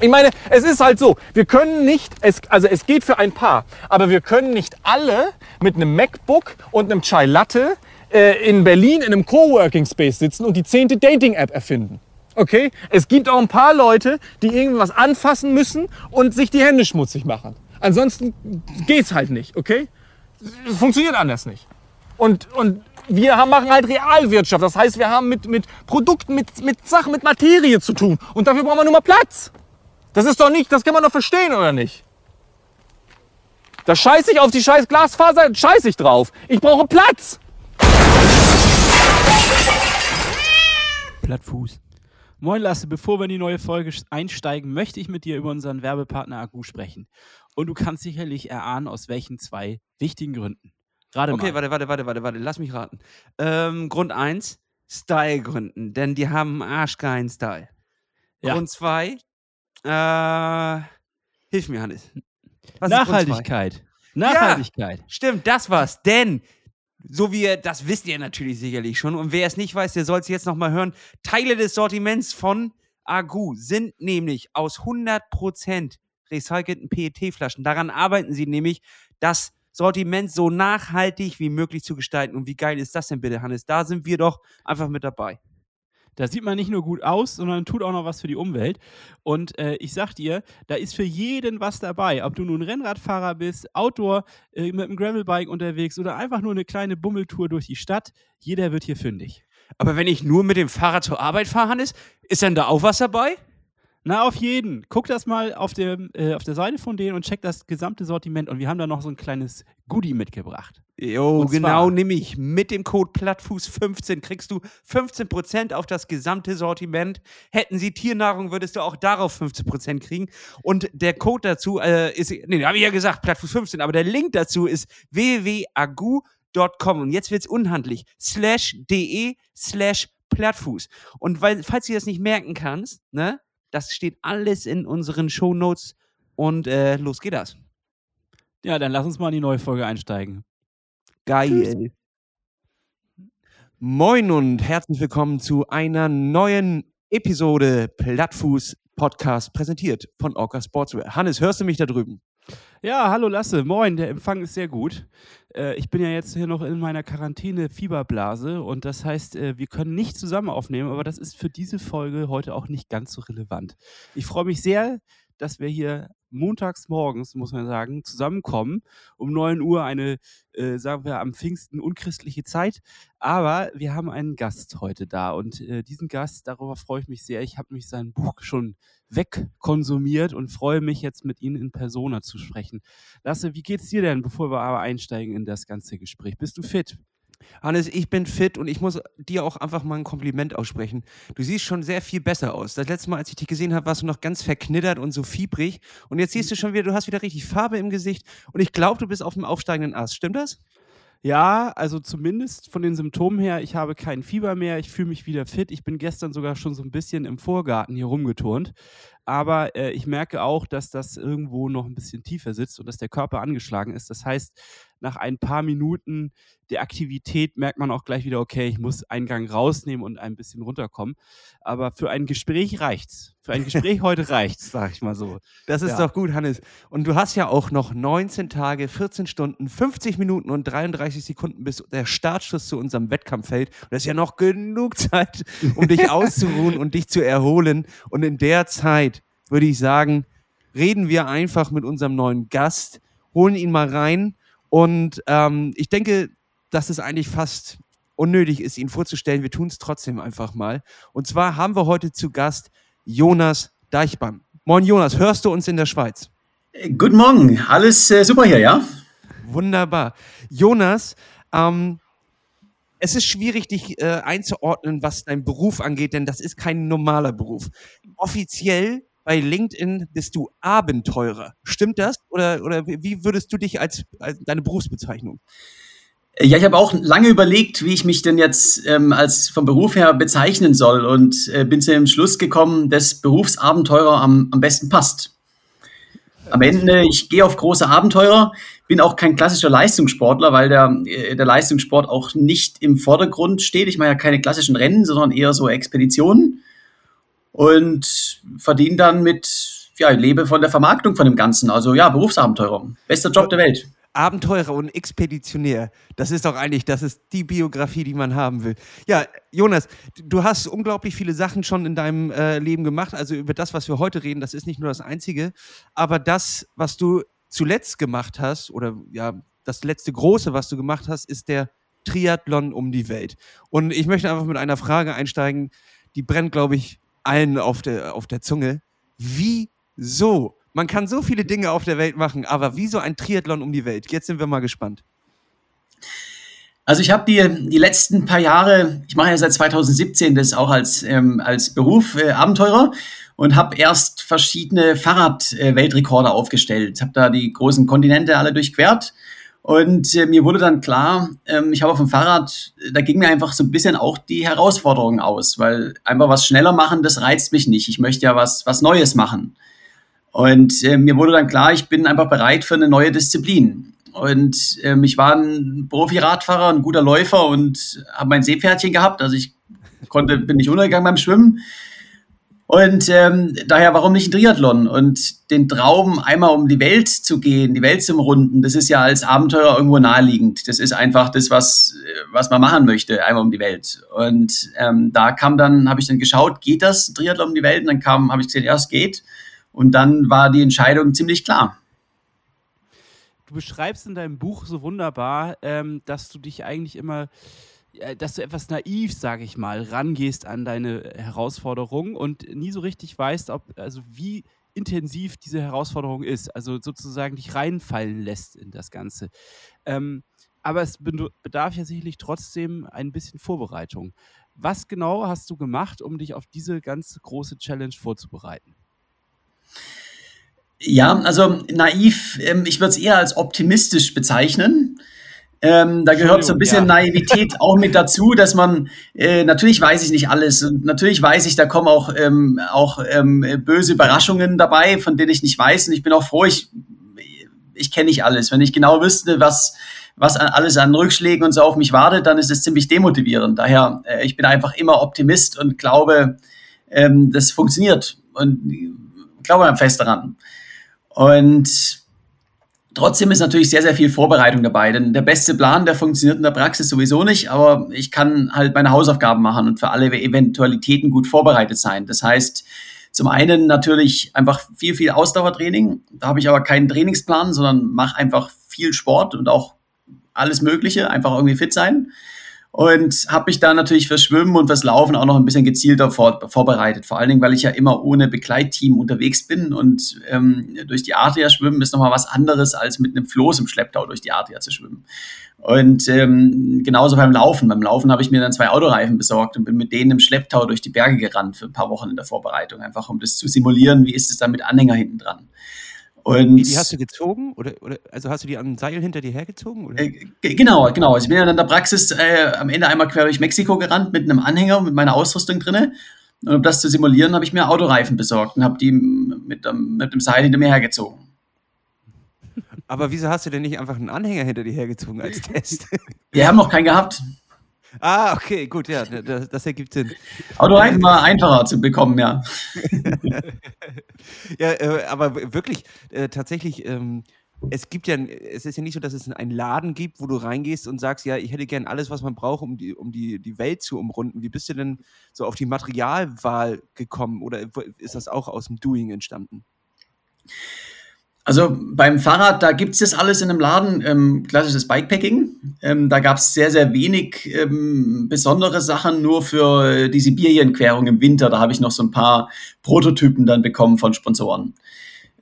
Ich meine, es ist halt so, wir können nicht, es, also es geht für ein paar, aber wir können nicht alle mit einem MacBook und einem Chai Latte äh, in Berlin in einem Coworking Space sitzen und die zehnte Dating-App erfinden. Okay? Es gibt auch ein paar Leute, die irgendwas anfassen müssen und sich die Hände schmutzig machen. Ansonsten geht's halt nicht, okay? Funktioniert anders nicht. Und, und wir haben, machen halt Realwirtschaft. Das heißt, wir haben mit, mit Produkten, mit, mit Sachen, mit Materie zu tun. Und dafür brauchen wir nur mal Platz. Das ist doch nicht, das kann man doch verstehen, oder nicht? Da scheiße ich auf die scheiß Glasfaser, scheiße ich drauf. Ich brauche Platz. Plattfuß. Moin Lasse, bevor wir in die neue Folge einsteigen, möchte ich mit dir über unseren Werbepartner Agu sprechen. Und du kannst sicherlich erahnen, aus welchen zwei wichtigen Gründen. Gerade okay, mal. warte, warte, warte, warte, warte, lass mich raten. Ähm, Grund 1, Style-Gründen, denn die haben arschgeilen Style. Ja. Grund 2, äh, hilf mir, Hannes. Was Nachhaltigkeit. Nachhaltigkeit. Ja, stimmt, das war's. Denn, so wie ihr, das wisst ihr natürlich sicherlich schon. Und wer es nicht weiß, der soll es jetzt nochmal hören. Teile des Sortiments von Agu sind nämlich aus 100% recycelten PET-Flaschen. Daran arbeiten sie nämlich, das Sortiment so nachhaltig wie möglich zu gestalten. Und wie geil ist das denn bitte, Hannes? Da sind wir doch einfach mit dabei. Da sieht man nicht nur gut aus, sondern tut auch noch was für die Umwelt. Und äh, ich sag dir, da ist für jeden was dabei. Ob du nun Rennradfahrer bist, Outdoor äh, mit einem Gravelbike unterwegs oder einfach nur eine kleine Bummeltour durch die Stadt, jeder wird hier fündig. Aber wenn ich nur mit dem Fahrrad zur Arbeit fahre, Hannes, ist dann da auch was dabei? Na, auf jeden. Guck das mal auf, dem, äh, auf der Seite von denen und check das gesamte Sortiment. Und wir haben da noch so ein kleines Goodie mitgebracht. Jo, genau, nehme ich. Mit dem Code Plattfuß15 kriegst du 15% auf das gesamte Sortiment. Hätten sie Tiernahrung, würdest du auch darauf 15% kriegen. Und der Code dazu äh, ist, nee, habe ich ja gesagt, Plattfuß15, aber der Link dazu ist www.agu.com. Und jetzt wird es unhandlich. Slash de slash Plattfuß. Und weil, falls du das nicht merken kannst, ne, das steht alles in unseren Show Notes und äh, los geht das. Ja, dann lass uns mal in die neue Folge einsteigen. Geil. Tschüss. Moin und herzlich willkommen zu einer neuen Episode Plattfuß Podcast präsentiert von Orca Sportswear. Hannes, hörst du mich da drüben? Ja, hallo Lasse, moin, der Empfang ist sehr gut. Äh, ich bin ja jetzt hier noch in meiner Quarantäne-Fieberblase und das heißt, äh, wir können nicht zusammen aufnehmen, aber das ist für diese Folge heute auch nicht ganz so relevant. Ich freue mich sehr, dass wir hier montags morgens, muss man sagen, zusammenkommen. Um 9 Uhr eine, äh, sagen wir, am Pfingsten unchristliche Zeit. Aber wir haben einen Gast heute da und äh, diesen Gast, darüber freue ich mich sehr. Ich habe mich sein Buch schon wegkonsumiert und freue mich jetzt mit Ihnen in Persona zu sprechen. Lasse, wie geht's dir denn, bevor wir aber einsteigen in das ganze Gespräch? Bist du fit? Hannes, ich bin fit und ich muss dir auch einfach mal ein Kompliment aussprechen. Du siehst schon sehr viel besser aus. Das letzte Mal, als ich dich gesehen habe, warst du noch ganz verknittert und so fiebrig. Und jetzt siehst du schon wieder, du hast wieder richtig Farbe im Gesicht. Und ich glaube, du bist auf dem aufsteigenden Ast. Stimmt das? Ja, also zumindest von den Symptomen her, ich habe kein Fieber mehr, ich fühle mich wieder fit. Ich bin gestern sogar schon so ein bisschen im Vorgarten hier rumgeturnt. Aber äh, ich merke auch, dass das irgendwo noch ein bisschen tiefer sitzt und dass der Körper angeschlagen ist. Das heißt, nach ein paar Minuten der Aktivität merkt man auch gleich wieder, okay, ich muss einen Gang rausnehmen und ein bisschen runterkommen. Aber für ein Gespräch reicht's. Für ein Gespräch heute reicht's, sag ich mal so. Das ist ja. doch gut, Hannes. Und du hast ja auch noch 19 Tage, 14 Stunden, 50 Minuten und 33 Sekunden, bis der Startschuss zu unserem Wettkampf fällt. Und das ist ja noch genug Zeit, um dich auszuruhen und dich zu erholen. Und in der Zeit würde ich sagen, reden wir einfach mit unserem neuen Gast, holen ihn mal rein und ähm, ich denke, dass es eigentlich fast unnötig ist, ihn vorzustellen. Wir tun es trotzdem einfach mal. Und zwar haben wir heute zu Gast Jonas Deichmann. Moin Jonas, hörst du uns in der Schweiz? Guten Morgen, alles äh, super hier, ja? Wunderbar. Jonas, ähm, es ist schwierig, dich äh, einzuordnen, was dein Beruf angeht, denn das ist kein normaler Beruf. Offiziell bei LinkedIn bist du Abenteurer. Stimmt das? Oder, oder wie würdest du dich als, als deine Berufsbezeichnung? Ja, ich habe auch lange überlegt, wie ich mich denn jetzt ähm, als vom Beruf her bezeichnen soll und äh, bin zu dem Schluss gekommen, dass Berufsabenteurer am, am besten passt. Am Ende, ich gehe auf große Abenteurer, bin auch kein klassischer Leistungssportler, weil der, äh, der Leistungssport auch nicht im Vordergrund steht. Ich mache ja keine klassischen Rennen, sondern eher so Expeditionen und verdiene dann mit ja, ich lebe von der Vermarktung von dem Ganzen. Also ja, Berufsabenteurer. Bester Job der Welt. Abenteurer und Expeditionär. Das ist doch eigentlich, das ist die Biografie, die man haben will. Ja, Jonas, du hast unglaublich viele Sachen schon in deinem äh, Leben gemacht. Also über das, was wir heute reden, das ist nicht nur das Einzige. Aber das, was du zuletzt gemacht hast, oder ja, das letzte große, was du gemacht hast, ist der Triathlon um die Welt. Und ich möchte einfach mit einer Frage einsteigen, die brennt, glaube ich, allen auf der, auf der Zunge. Wieso man kann so viele Dinge auf der Welt machen, aber wieso ein Triathlon um die Welt? Jetzt sind wir mal gespannt. Also ich habe die, die letzten paar Jahre, ich mache ja seit 2017 das auch als, ähm, als Beruf äh, Abenteurer und habe erst verschiedene Fahrrad-Weltrekorde äh, aufgestellt. Habe da die großen Kontinente alle durchquert und äh, mir wurde dann klar, ähm, ich habe auf dem Fahrrad, da ging mir einfach so ein bisschen auch die Herausforderung aus, weil einfach was schneller machen, das reizt mich nicht. Ich möchte ja was, was Neues machen. Und äh, mir wurde dann klar, ich bin einfach bereit für eine neue Disziplin. Und ähm, ich war ein Profi-Radfahrer, ein guter Läufer und habe mein Seepferdchen gehabt. Also ich konnte, bin nicht untergegangen beim Schwimmen. Und ähm, daher, warum nicht ein Triathlon? Und den Traum, einmal um die Welt zu gehen, die Welt zu umrunden, das ist ja als Abenteurer irgendwo naheliegend. Das ist einfach das, was, was man machen möchte, einmal um die Welt. Und ähm, da kam dann, habe ich dann geschaut, geht das, Triathlon um die Welt? Und dann kam, habe ich gesehen, ja, es geht. Und dann war die Entscheidung ziemlich klar. Du beschreibst in deinem Buch so wunderbar, ähm, dass du dich eigentlich immer, äh, dass du etwas naiv, sage ich mal, rangehst an deine Herausforderung und nie so richtig weißt, ob, also wie intensiv diese Herausforderung ist, also sozusagen dich reinfallen lässt in das Ganze. Ähm, aber es bedarf ja sicherlich trotzdem ein bisschen Vorbereitung. Was genau hast du gemacht, um dich auf diese ganz große Challenge vorzubereiten? Ja, also naiv, ähm, ich würde es eher als optimistisch bezeichnen. Ähm, da gehört so ein bisschen ja. Naivität auch mit dazu, dass man, äh, natürlich weiß ich nicht alles und natürlich weiß ich, da kommen auch, ähm, auch ähm, böse Überraschungen dabei, von denen ich nicht weiß und ich bin auch froh, ich, ich kenne nicht alles. Wenn ich genau wüsste, was, was alles an Rückschlägen und so auf mich wartet, dann ist es ziemlich demotivierend. Daher, äh, ich bin einfach immer Optimist und glaube, ähm, das funktioniert und glaube dann fest daran. Und trotzdem ist natürlich sehr, sehr viel Vorbereitung dabei, denn der beste Plan, der funktioniert in der Praxis sowieso nicht, aber ich kann halt meine Hausaufgaben machen und für alle Eventualitäten gut vorbereitet sein. Das heißt, zum einen natürlich einfach viel, viel Ausdauertraining. Da habe ich aber keinen Trainingsplan, sondern mache einfach viel Sport und auch alles Mögliche, einfach irgendwie fit sein und habe mich da natürlich fürs Schwimmen und fürs Laufen auch noch ein bisschen gezielter vor, vorbereitet. Vor allen Dingen, weil ich ja immer ohne Begleitteam unterwegs bin und ähm, durch die Adria schwimmen ist nochmal was anderes, als mit einem Floß im Schlepptau durch die Adria zu schwimmen. Und ähm, genauso beim Laufen. Beim Laufen habe ich mir dann zwei Autoreifen besorgt und bin mit denen im Schlepptau durch die Berge gerannt für ein paar Wochen in der Vorbereitung, einfach um das zu simulieren, wie ist es dann mit Anhänger hinten dran. Und die, die, hast du gezogen? Oder, oder, also hast du die an einem Seil hinter dir hergezogen? Äh, genau, genau. Ich bin ja in der Praxis äh, am Ende einmal quer durch Mexiko gerannt mit einem Anhänger, mit meiner Ausrüstung drinne. Und um das zu simulieren, habe ich mir Autoreifen besorgt und habe die mit, mit dem Seil hinter mir hergezogen. Aber wieso hast du denn nicht einfach einen Anhänger hinter dir hergezogen als Test? Wir haben noch keinen gehabt. Ah, okay, gut, ja, das, das ergibt Sinn. Autoreifen war einfacher zu bekommen, ja. ja, äh, aber wirklich, äh, tatsächlich, ähm, es gibt ja, es ist ja nicht so, dass es einen Laden gibt, wo du reingehst und sagst, ja, ich hätte gern alles, was man braucht, um die, um die, die Welt zu umrunden. Wie bist du denn so auf die Materialwahl gekommen oder ist das auch aus dem Doing entstanden? Also beim Fahrrad, da gibt es das alles in einem Laden, ähm, klassisches Bikepacking. Ähm, da gab es sehr, sehr wenig ähm, besondere Sachen, nur für die Sibirienquerung im Winter. Da habe ich noch so ein paar Prototypen dann bekommen von Sponsoren.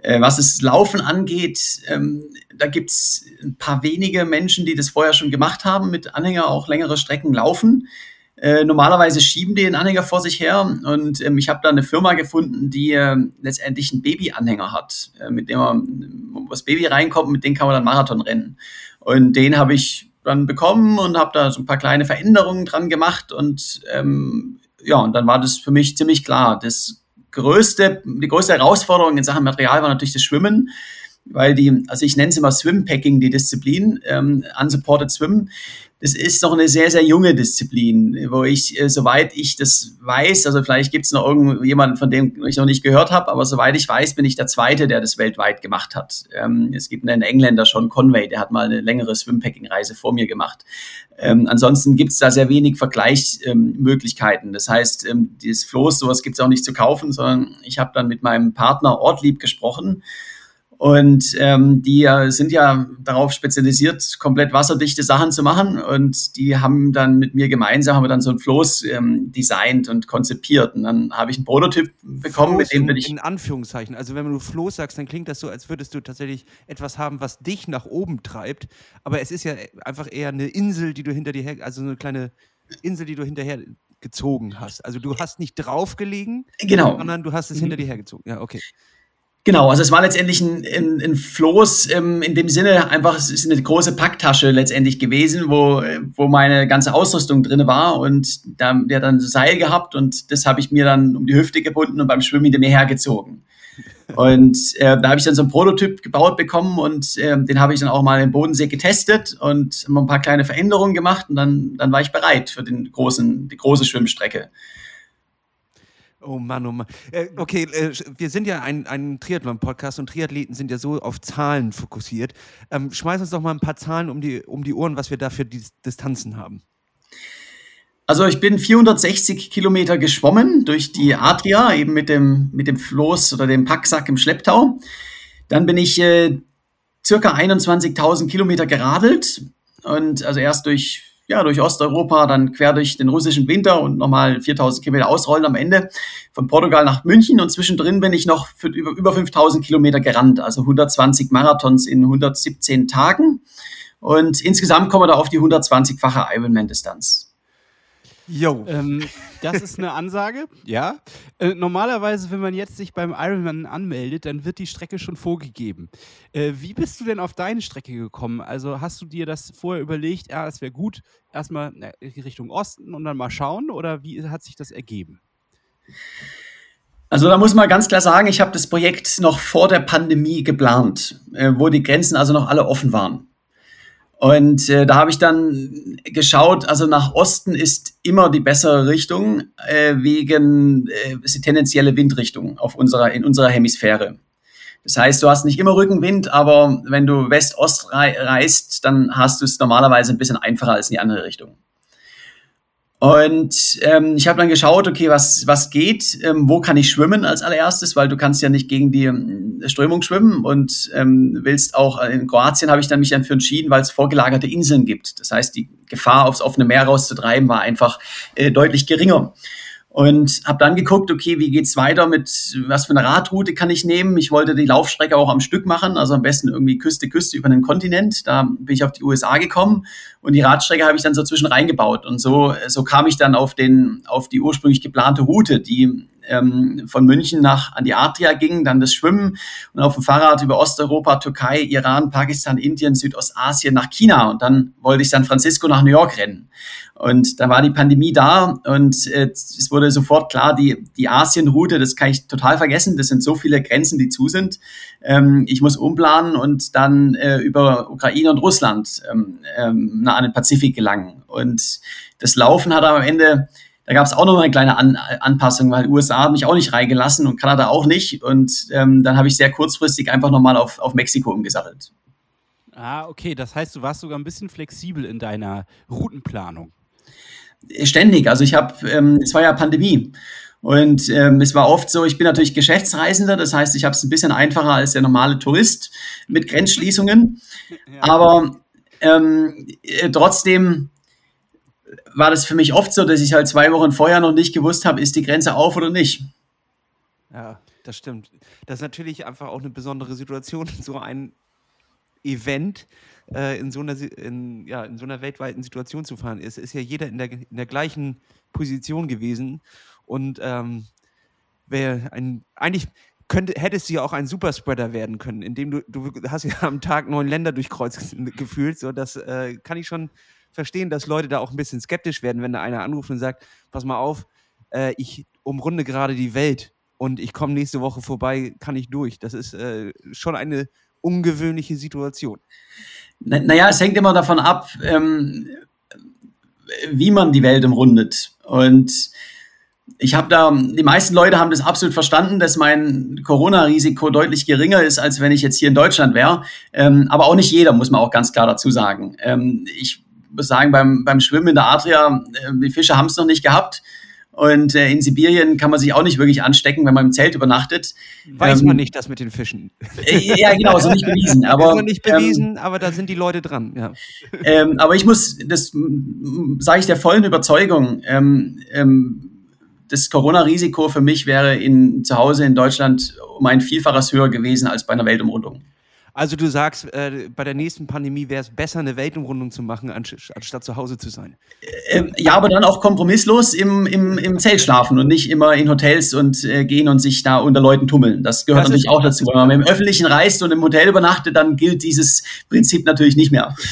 Äh, was das Laufen angeht, ähm, da gibt es ein paar wenige Menschen, die das vorher schon gemacht haben, mit Anhänger auch längere Strecken laufen. Äh, normalerweise schieben die den Anhänger vor sich her und ähm, ich habe da eine Firma gefunden, die äh, letztendlich einen Babyanhänger hat, äh, mit dem man, wo das Baby reinkommt, mit dem kann man dann Marathon rennen. Und den habe ich dann bekommen und habe da so ein paar kleine Veränderungen dran gemacht und ähm, ja, und dann war das für mich ziemlich klar. Das größte, die größte Herausforderung in Sachen Material war natürlich das Schwimmen weil die, also ich nenne es immer Swimpacking, die Disziplin, ähm, Unsupported Swim. Das ist noch eine sehr, sehr junge Disziplin, wo ich, äh, soweit ich das weiß, also vielleicht gibt es noch irgendjemanden, von dem ich noch nicht gehört habe, aber soweit ich weiß, bin ich der Zweite, der das weltweit gemacht hat. Ähm, es gibt einen Engländer, Sean Conway, der hat mal eine längere Swimpacking-Reise vor mir gemacht. Ähm, ansonsten gibt es da sehr wenig Vergleichsmöglichkeiten. Ähm, das heißt, ähm, dieses Floß, sowas gibt es auch nicht zu kaufen, sondern ich habe dann mit meinem Partner Ortlieb gesprochen und ähm, die äh, sind ja darauf spezialisiert, komplett wasserdichte Sachen zu machen. Und die haben dann mit mir gemeinsam haben wir dann so ein Floß ähm, designt und konzipiert. Und dann habe ich einen Prototyp bekommen, Floß mit dem in, bin ich. in Anführungszeichen. Also wenn du Floß sagst, dann klingt das so, als würdest du tatsächlich etwas haben, was dich nach oben treibt. Aber es ist ja einfach eher eine Insel, die du hinter dir her, also so eine kleine Insel, die du hinterher gezogen hast. Also du hast nicht draufgelegen, Genau. sondern du hast es Mhm. hinter dir hergezogen. Ja, okay. Genau, also es war letztendlich ein, ein, ein Floß ähm, in dem Sinne einfach, es ist eine große Packtasche letztendlich gewesen, wo, äh, wo meine ganze Ausrüstung drin war und da, der hat dann Seil gehabt und das habe ich mir dann um die Hüfte gebunden und beim Schwimmen hinter mir hergezogen. Und äh, da habe ich dann so einen Prototyp gebaut bekommen und ähm, den habe ich dann auch mal im Bodensee getestet und mal ein paar kleine Veränderungen gemacht und dann, dann war ich bereit für den großen, die große Schwimmstrecke. Oh Mann, oh Mann. Äh, okay, äh, wir sind ja ein, ein Triathlon-Podcast und Triathleten sind ja so auf Zahlen fokussiert. Ähm, schmeiß uns doch mal ein paar Zahlen um die, um die Ohren, was wir da für Dis Distanzen haben. Also ich bin 460 Kilometer geschwommen durch die Adria, eben mit dem, mit dem Floß oder dem Packsack im Schlepptau. Dann bin ich äh, circa 21.000 Kilometer geradelt und also erst durch, ja, durch Osteuropa, dann quer durch den russischen Winter und nochmal 4.000 Kilometer ausrollen am Ende von Portugal nach München und zwischendrin bin ich noch für über, über 5.000 Kilometer gerannt, also 120 Marathons in 117 Tagen und insgesamt kommen wir da auf die 120-fache Ironman-Distanz. Jo. Ähm, das ist eine Ansage, ja. Äh, normalerweise, wenn man jetzt sich beim Ironman anmeldet, dann wird die Strecke schon vorgegeben. Äh, wie bist du denn auf deine Strecke gekommen? Also hast du dir das vorher überlegt, ja, es wäre gut, erstmal Richtung Osten und dann mal schauen oder wie hat sich das ergeben? Also da muss man ganz klar sagen, ich habe das Projekt noch vor der Pandemie geplant, äh, wo die Grenzen also noch alle offen waren. Und äh, da habe ich dann geschaut, also nach Osten ist immer die bessere Richtung äh, wegen äh, die tendenzielle Windrichtung auf unserer, in unserer Hemisphäre. Das heißt, du hast nicht immer Rückenwind, aber wenn du West-Ost rei reist, dann hast du es normalerweise ein bisschen einfacher als in die andere Richtung. Und ähm, ich habe dann geschaut, okay, was, was geht, ähm, wo kann ich schwimmen als allererstes, weil du kannst ja nicht gegen die ähm, Strömung schwimmen und ähm, willst auch, in Kroatien habe ich dann mich dann für entschieden, weil es vorgelagerte Inseln gibt. Das heißt, die Gefahr, aufs offene Meer rauszutreiben, war einfach äh, deutlich geringer. Und habe dann geguckt, okay, wie geht's weiter mit, was für eine Radroute kann ich nehmen? Ich wollte die Laufstrecke auch am Stück machen, also am besten irgendwie Küste, Küste über den Kontinent. Da bin ich auf die USA gekommen und die Radstrecke habe ich dann so zwischen reingebaut. Und so, so kam ich dann auf, den, auf die ursprünglich geplante Route, die ähm, von München nach an die Adria ging, dann das Schwimmen und auf dem Fahrrad über Osteuropa, Türkei, Iran, Pakistan, Indien, Südostasien nach China und dann wollte ich San Francisco nach New York rennen. Und da war die Pandemie da und äh, es wurde sofort klar, die, die Asienroute, das kann ich total vergessen. Das sind so viele Grenzen, die zu sind. Ähm, ich muss umplanen und dann äh, über Ukraine und Russland ähm, ähm, an den Pazifik gelangen. Und das Laufen hat am Ende, da gab es auch noch eine kleine An Anpassung, weil USA hat mich auch nicht reingelassen und Kanada auch nicht. Und ähm, dann habe ich sehr kurzfristig einfach nochmal auf, auf Mexiko umgesattelt. Ah, okay. Das heißt, du warst sogar ein bisschen flexibel in deiner Routenplanung. Ständig. Also ich habe, ähm, es war ja Pandemie. Und ähm, es war oft so, ich bin natürlich Geschäftsreisender, das heißt, ich habe es ein bisschen einfacher als der normale Tourist mit Grenzschließungen. Ja. Aber ähm, äh, trotzdem war das für mich oft so, dass ich halt zwei Wochen vorher noch nicht gewusst habe, ist die Grenze auf oder nicht. Ja, das stimmt. Das ist natürlich einfach auch eine besondere Situation, so ein Event äh, in, so einer, in, ja, in so einer weltweiten Situation zu fahren. Es ist ja jeder in der, in der gleichen Position gewesen und ähm, wer ein, eigentlich könnte, hättest du ja auch ein Superspreader werden können, indem du, du hast ja am Tag neun Länder durchkreuzt gefühlt. So, das äh, kann ich schon verstehen, dass Leute da auch ein bisschen skeptisch werden, wenn da einer anruft und sagt, pass mal auf, äh, ich umrunde gerade die Welt und ich komme nächste Woche vorbei, kann ich durch. Das ist äh, schon eine ungewöhnliche Situation? Na- Naja, es hängt immer davon ab, ähm, wie man die Welt umrundet. Und ich habe da, die meisten Leute haben das absolut verstanden, dass mein Corona-Risiko deutlich geringer ist, als wenn ich jetzt hier in Deutschland wäre. Ähm, aber auch nicht jeder, muss man auch ganz klar dazu sagen. Ähm, ich muss sagen, beim, beim Schwimmen in der Adria, äh, die Fische haben es noch nicht gehabt. Und äh, in Sibirien kann man sich auch nicht wirklich anstecken, wenn man im Zelt übernachtet. Weiß Ähm, man nicht, das mit den Fischen. Äh, ja, genau, so nicht bewiesen. Aber, noch nicht ähm, bewiesen, aber da sind die Leute dran. Ja. ähm, aber ich muss, das sage ich der vollen Überzeugung, ähm, ähm, das Corona-Risiko für mich wäre in, zu Hause in Deutschland um ein Vielfaches höher gewesen als bei einer Weltumrundung. Also du sagst, äh, bei der nächsten Pandemie wäre es besser, eine Weltumrundung zu machen, anstatt zu Hause zu sein. Ähm, ja, aber dann auch kompromisslos im, im, im Zelt schlafen und nicht immer in Hotels und äh, gehen und sich da unter Leuten tummeln. Das gehört Das natürlich auch dazu. Wenn man im Öffentlichen reist und im Hotel übernachtet, dann gilt dieses Prinzip natürlich nicht mehr.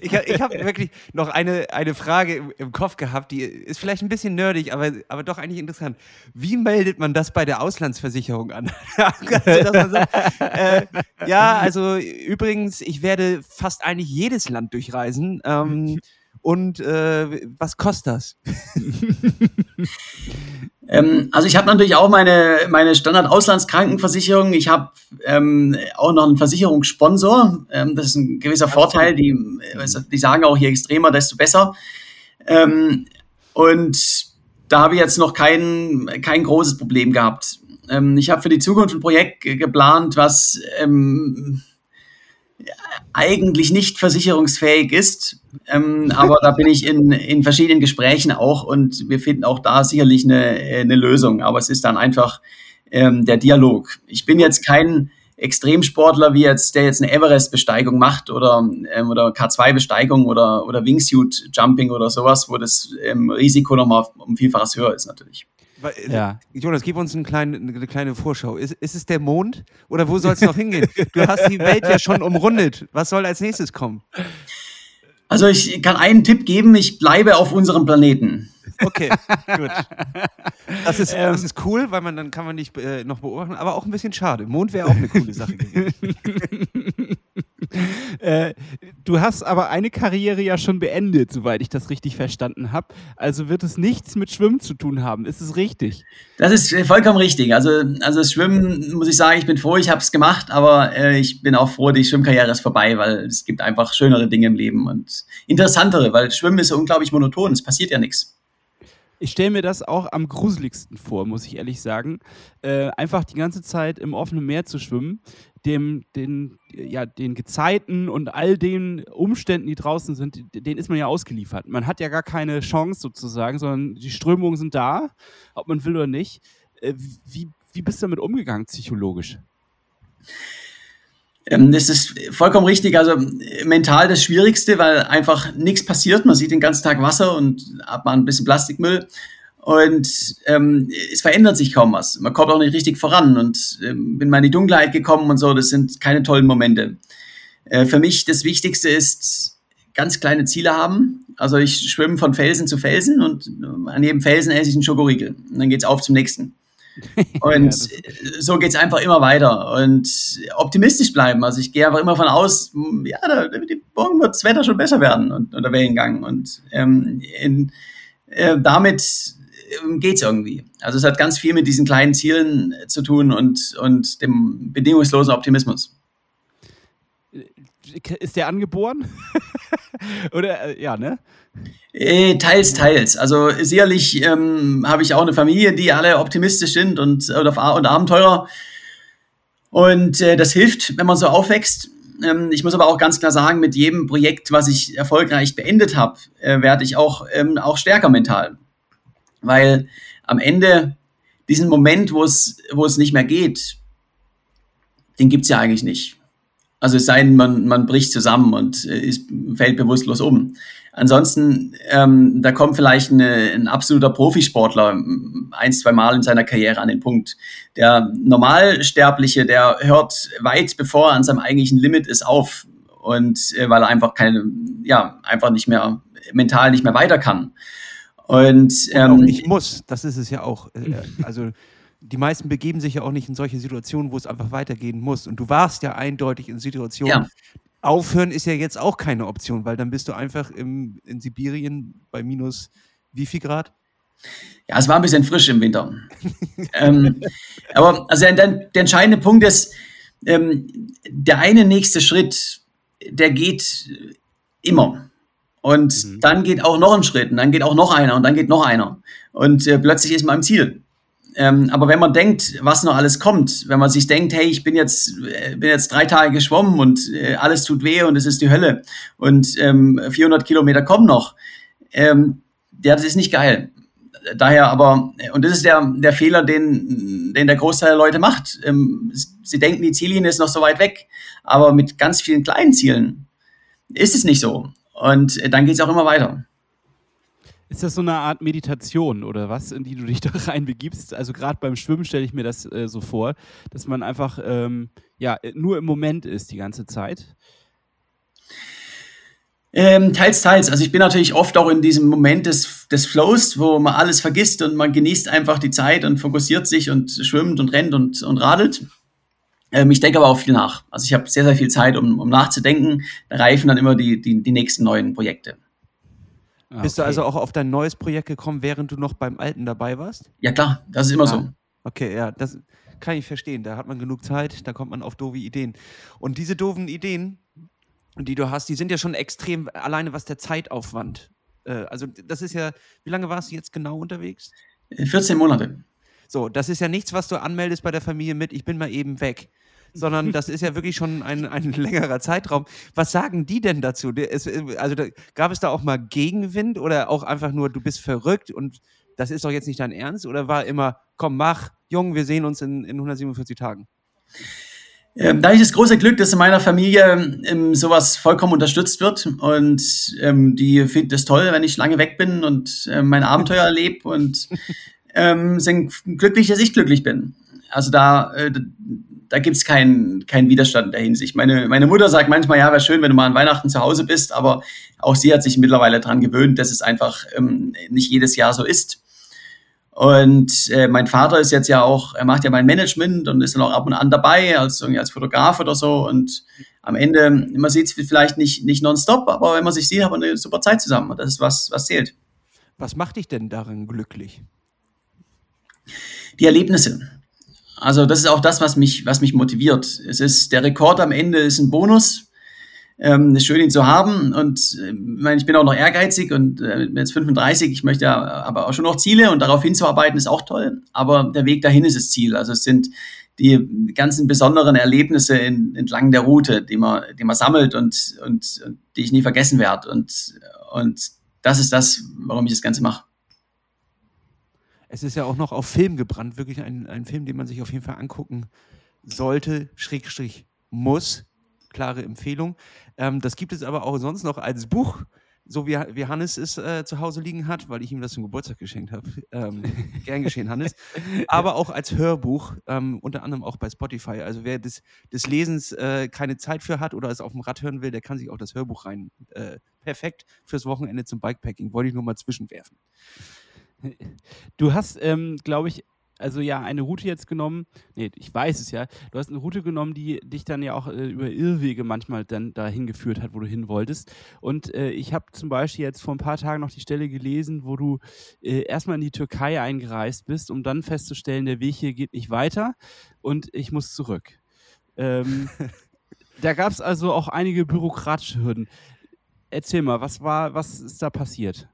Ich, ha- ich habe wirklich noch eine, eine Frage im, Kopf gehabt, die ist vielleicht ein bisschen nerdig, aber, aber doch eigentlich interessant. Wie meldet man das bei der Auslandsversicherung an? also, sagt, äh, ja, also übrigens, ich werde fast eigentlich jedes Land durchreisen. Ähm, und äh, was kostet das? Ähm, also ich habe natürlich auch meine, meine Standard-Auslandskrankenversicherung. Ich habe ähm, auch noch einen Versicherungssponsor. Ähm, das ist ein gewisser Vorteil. Die, äh, die sagen auch, je extremer, desto besser. Ähm, und da habe ich jetzt noch kein, kein großes Problem gehabt. Ähm, ich habe für die Zukunft ein Projekt ge- geplant, was ähm, eigentlich nicht versicherungsfähig ist. Ähm, aber da bin ich in, in verschiedenen Gesprächen auch und wir finden auch da sicherlich eine, eine Lösung. Aber es ist dann einfach ähm, der Dialog. Ich bin jetzt kein Extremsportler, wie jetzt, der jetzt eine Everest-Besteigung macht oder, ähm, oder K2-Besteigung oder, oder Wingsuit-Jumping oder sowas, wo das ähm, Risiko nochmal um Vielfaches höher ist natürlich. Weil, äh, Ja. Jonas, gib uns einen kleinen, eine kleine Vorschau. Ist, ist es der Mond oder wo soll es noch hingehen? Du hast die Welt ja schon umrundet. Was soll als nächstes kommen? Also ich kann einen Tipp geben, ich bleibe auf unserem Planeten. Okay, gut. Das ist, das ist cool, weil man dann kann man dich äh, noch beobachten, aber auch ein bisschen schade. Mond wäre auch eine coole Sache gewesen. Äh, du hast aber eine Karriere ja schon beendet, soweit ich das richtig verstanden habe. Also wird es nichts mit Schwimmen zu tun haben. Ist es richtig? Das ist äh, vollkommen richtig. Also, also das Schwimmen, muss ich sagen, ich bin froh, ich habe es gemacht, aber äh, ich bin auch froh, die Schwimmkarriere ist vorbei, weil es gibt einfach schönere Dinge im Leben und interessantere, weil Schwimmen ist unglaublich monoton, es passiert ja nichts. Ich stelle mir das auch am gruseligsten vor, muss ich ehrlich sagen. Äh, einfach die ganze Zeit im offenen Meer zu schwimmen, dem, den, ja, den Gezeiten und all den Umständen, die draußen sind, denen ist man ja ausgeliefert. Man hat ja gar keine Chance sozusagen, sondern die Strömungen sind da, ob man will oder nicht. Äh, wie, wie bist du damit umgegangen, psychologisch? Ähm, das ist vollkommen richtig. Also mental das Schwierigste, weil einfach nichts passiert. Man sieht den ganzen Tag Wasser und hat mal ein bisschen Plastikmüll. Und ähm, es verändert sich kaum was. Man kommt auch nicht richtig voran und ähm, bin mal in die Dunkelheit gekommen und so. Das sind keine tollen Momente. Äh, für mich das Wichtigste ist, ganz kleine Ziele haben. Also ich schwimme von Felsen zu Felsen und äh, an jedem Felsen esse ich einen Schokoriegel. Und dann geht's auf zum nächsten. Und das- so geht's einfach immer weiter und optimistisch bleiben. Also ich gehe einfach immer von aus, ja, da, die, morgen wird das Wetter schon besser werden und, und der Wellengang. Und ähm, in, äh, damit geht's irgendwie. Also es hat ganz viel mit diesen kleinen Zielen äh, zu tun und, und dem bedingungslosen Optimismus. Ist der angeboren? oder, äh, ja, ne? Äh, teils, teils. Also sicherlich ähm, habe ich auch eine Familie, die alle optimistisch sind und, oder, und Abenteurer. Und äh, das hilft, wenn man so aufwächst. Ähm, ich muss aber auch ganz klar sagen, mit jedem Projekt, was ich erfolgreich beendet habe, äh, werde ich auch, ähm, auch stärker mental. Weil am Ende diesen Moment, wo es, es nicht mehr geht, den gibt's ja eigentlich nicht. Also es sei denn, man, man bricht zusammen und äh, ist, fällt bewusstlos um. Ansonsten, ähm, da kommt vielleicht eine, ein absoluter Profisportler ein, zwei Mal in seiner Karriere an den Punkt. Der Normalsterbliche, der hört weit bevor er an seinem eigentlichen Limit ist auf und äh, weil er einfach keine, ja, einfach nicht mehr mental nicht mehr weiter kann. Und ähm, nicht muss. Das ist es ja auch. Äh, Also die meisten begeben sich ja auch nicht in solche Situationen, wo es einfach weitergehen muss. Und du warst ja eindeutig in Situationen. Ja. Aufhören ist ja jetzt auch keine Option, weil dann bist du einfach im, in Sibirien bei minus wie viel Grad? Ja, es war ein bisschen frisch im Winter. ähm, aber also der, der, entscheidende Punkt ist, ähm, der eine nächste Schritt, der geht immer. Und mhm. dann geht auch noch ein Schritt und dann geht auch noch einer und dann geht noch einer. Und äh, plötzlich ist man im Ziel. Ähm, aber wenn man denkt, was noch alles kommt, wenn man sich denkt, hey, ich bin jetzt, äh, bin jetzt drei Tage geschwommen und äh, alles tut weh und es ist die Hölle und ähm, 400 Kilometer kommen noch, ähm, ja, das ist nicht geil. Daher aber, und das ist der, der Fehler, den, den der Großteil der Leute macht. Ähm, sie denken, die Ziellinie ist noch so weit weg, aber mit ganz vielen kleinen Zielen ist es nicht so. Und äh, dann geht es auch immer weiter. Ist das so eine Art Meditation oder was, in die du dich da reinbegibst? Also gerade beim Schwimmen stelle ich mir das äh, so vor, dass man einfach ähm, ja, nur im Moment ist die ganze Zeit. Ähm, teils, teils. Also ich bin natürlich oft auch in diesem Moment des, des Flows, wo man alles vergisst und man genießt einfach die Zeit und fokussiert sich und schwimmt und rennt und, und radelt. Ähm, ich denke aber auch viel nach. Also ich habe sehr, sehr viel Zeit, um, um nachzudenken. Da reifen dann immer die, die, die nächsten neuen Projekte. Okay. Bist du also auch auf dein neues Projekt gekommen, während du noch beim alten dabei warst? Ja, klar, das ist immer ah, so. Okay, ja, das kann ich verstehen. Da hat man genug Zeit, da kommt man auf doofe Ideen. Und diese doofen Ideen, die du hast, die sind ja schon extrem, alleine was der Zeitaufwand. Äh, also, das ist ja, wie lange warst du jetzt genau unterwegs? 14 Monate. So, das ist ja nichts, was du anmeldest bei der Familie mit, ich bin mal eben weg sondern das ist ja wirklich schon ein, ein längerer Zeitraum. Was sagen die denn dazu? Also da, gab es da auch mal Gegenwind oder auch einfach nur, du bist verrückt und das ist doch jetzt nicht dein Ernst? Oder war immer, komm, mach, Jung, wir sehen uns in, in 147 Tagen? Ähm, da habe ich das große Glück, dass in meiner Familie ähm, sowas vollkommen unterstützt wird und ähm, die finden es toll, wenn ich lange weg bin und äh, mein Abenteuer erlebe und ähm, sind glücklich, dass ich glücklich bin. Also da, äh, da gibt es keinen keinen Widerstand in der Hinsicht. Meine, meine Mutter sagt manchmal, ja, wäre schön, wenn du mal an Weihnachten zu Hause bist, aber auch sie hat sich mittlerweile daran gewöhnt, dass es einfach ähm, nicht jedes Jahr so ist. Und äh, mein Vater ist jetzt ja auch, er macht ja mein Management und ist dann auch ab und an dabei, als, irgendwie als Fotograf oder so. Und am Ende, man sieht es vielleicht nicht, nicht nonstop, aber wenn man sich sieht, hat man eine super Zeit zusammen. Und das ist was, was zählt. Was macht dich denn darin glücklich? Die Erlebnisse. Also das ist auch das, was mich, was mich motiviert. Es ist der Rekord am Ende ist ein Bonus. Ähm, ist schön, ihn zu haben. Und äh, ich, meine, ich bin auch noch ehrgeizig und äh, jetzt 35. Ich möchte ja aber auch schon noch Ziele und darauf hinzuarbeiten ist auch toll. Aber der Weg dahin ist das Ziel. Also es sind die ganzen besonderen Erlebnisse in, entlang der Route, die man, die man sammelt und, und, und die ich nie vergessen werde. Und, und das ist das, warum ich das Ganze mache. Es ist ja auch noch auf Film gebrannt, wirklich ein, ein Film, den man sich auf jeden Fall angucken sollte, Schrägstrich muss. Klare Empfehlung. Ähm, das gibt es aber auch sonst noch als Buch, so wie, wie Hannes es äh, zu Hause liegen hat, weil ich ihm das zum Geburtstag geschenkt habe. Ähm, gern geschehen, Hannes. Aber auch als Hörbuch, ähm, unter anderem auch bei Spotify. Also wer des, des Lesens äh, keine Zeit für hat oder es auf dem Rad hören will, der kann sich auch das Hörbuch rein. Äh, perfekt fürs Wochenende zum Bikepacking. Wollte ich nur mal zwischenwerfen. Du hast, ähm, glaube ich, also ja, eine Route jetzt genommen, nee, ich weiß es ja, du hast eine Route genommen, die dich dann ja auch äh, über Irrwege manchmal dann dahin geführt hat, wo du hin wolltest. Und äh, ich habe zum Beispiel jetzt vor ein paar Tagen noch die Stelle gelesen, wo du äh, erstmal in die Türkei eingereist bist, um dann festzustellen, der Weg hier geht nicht weiter und ich muss zurück. Ähm, da gab es also auch einige bürokratische Hürden. Erzähl mal, was war, was ist da passiert?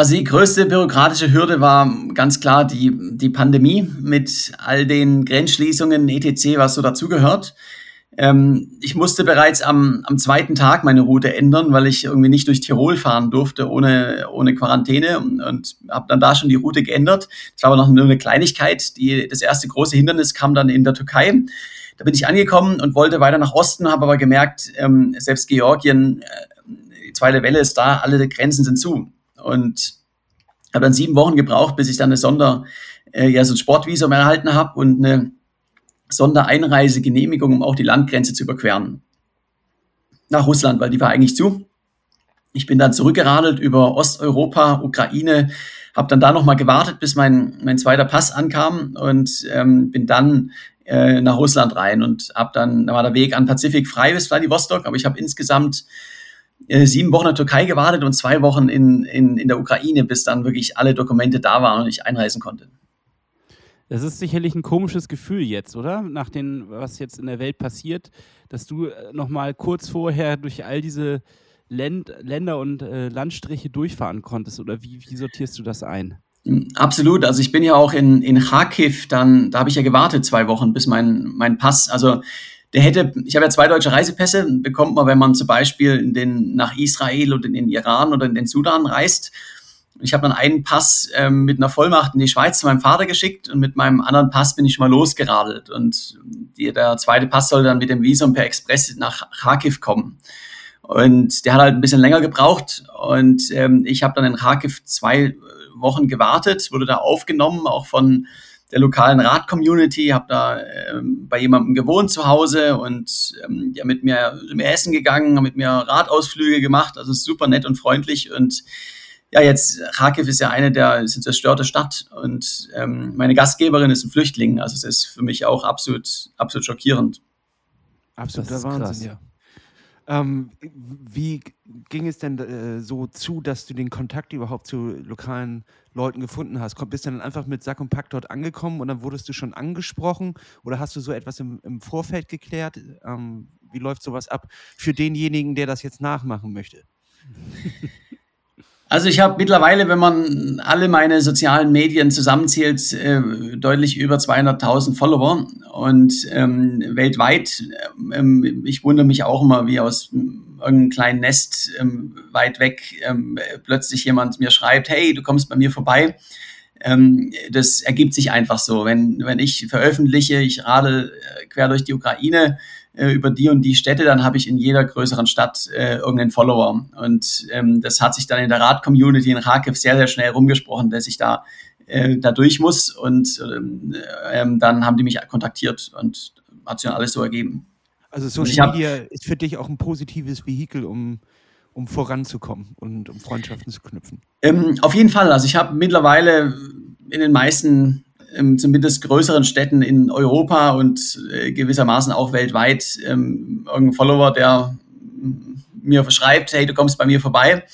Also die größte bürokratische Hürde war ganz klar die, die Pandemie mit all den Grenzschließungen, etc., was so dazugehört. Ähm, ich musste bereits am, am zweiten Tag meine Route ändern, weil ich irgendwie nicht durch Tirol fahren durfte ohne, ohne Quarantäne und, und habe dann da schon die Route geändert. Das war aber noch nur eine Kleinigkeit. Die, das erste große Hindernis kam dann in der Türkei. Da bin ich angekommen und wollte weiter nach Osten, habe aber gemerkt, ähm, selbst Georgien, äh, die zweite Welle ist da, alle Grenzen sind zu. Und habe dann sieben Wochen gebraucht, bis ich dann eine Sonder, äh, ja, so ein Sportvisum erhalten habe und eine Sondereinreisegenehmigung, um auch die Landgrenze zu überqueren. Nach Russland, weil die war eigentlich zu. Ich bin dann zurückgeradelt über Osteuropa, Ukraine, habe dann da nochmal gewartet, bis mein, mein zweiter Pass ankam und ähm, bin dann äh, nach Russland rein und habe dann, da war der Weg an Pazifik frei bis Vladivostok, aber ich habe insgesamt äh, sieben Wochen in der Türkei gewartet und zwei Wochen in, in, in der Ukraine, bis dann wirklich alle Dokumente da waren und ich einreisen konnte. Das ist sicherlich ein komisches Gefühl jetzt, oder? Nach dem, was jetzt in der Welt passiert, dass du äh, noch mal kurz vorher durch all diese Länd Länder und äh, Landstriche durchfahren konntest. Oder wie, wie sortierst du das ein? Absolut. Also ich bin ja auch in, in Kharkiv, dann, da habe ich ja gewartet zwei Wochen, bis mein, mein Pass, also der hätte, ich habe ja zwei deutsche Reisepässe, bekommt man, wenn man zum Beispiel in den, nach Israel oder in den Iran oder in den Sudan reist. Ich habe dann einen Pass ähm, mit einer Vollmacht in die Schweiz zu meinem Vater geschickt und mit meinem anderen Pass bin ich mal losgeradelt. Und die, der zweite Pass soll dann mit dem Visum per Express nach Kharkiv kommen. Und der hat halt ein bisschen länger gebraucht. Und ähm, ich habe dann in Kharkiv zwei Wochen gewartet, wurde da aufgenommen, auch von der lokalen Rad-Community, habe da ähm, bei jemandem gewohnt zu Hause und ähm, ja, mit mir, mit mir essen gegangen, mit mir Radausflüge gemacht, also super nett und freundlich und ja, jetzt Kharkiv ist ja eine der ist eine zerstörte Stadt und ähm, meine Gastgeberin ist ein Flüchtling, also es ist für mich auch absolut absolut schockierend. Absoluter Wahnsinn, krass. ja. Ähm, wie ging es denn äh, so zu, dass du den Kontakt überhaupt zu lokalen Leuten gefunden hast? Bist du dann einfach mit Sack und Pack dort angekommen und dann wurdest du schon angesprochen oder hast du so etwas im, im Vorfeld geklärt? Ähm, wie läuft sowas ab für denjenigen, der das jetzt nachmachen möchte? Also ich habe mittlerweile, wenn man alle meine sozialen Medien zusammenzählt, äh, deutlich über 200.000 Follower und ähm, weltweit. Ähm, ich wundere mich auch immer, wie aus irgendeinem kleinen Nest ähm, weit weg ähm, plötzlich jemand mir schreibt, hey, du kommst bei mir vorbei. Ähm, das ergibt sich einfach so. Wenn, wenn ich veröffentliche, ich radel äh, quer durch die Ukraine, äh, über die und die Städte, dann habe ich in jeder größeren Stadt äh, irgendeinen Follower. Und ähm, das hat sich dann in der Rad-Community in Kharkiv sehr, sehr schnell rumgesprochen, dass ich da, äh, da durch muss. Und ähm, ähm, dann haben die mich kontaktiert und hat sich dann alles so ergeben. Also Social hab, Media ist für dich auch ein positives Vehikel, um um voranzukommen und um Freundschaften zu knüpfen? Ähm, auf jeden Fall. Also ich habe mittlerweile in den meisten ähm, zumindest größeren Städten in Europa und äh, gewissermaßen auch weltweit ähm, irgendein Follower, der mir schreibt, hey, du kommst bei mir vorbei.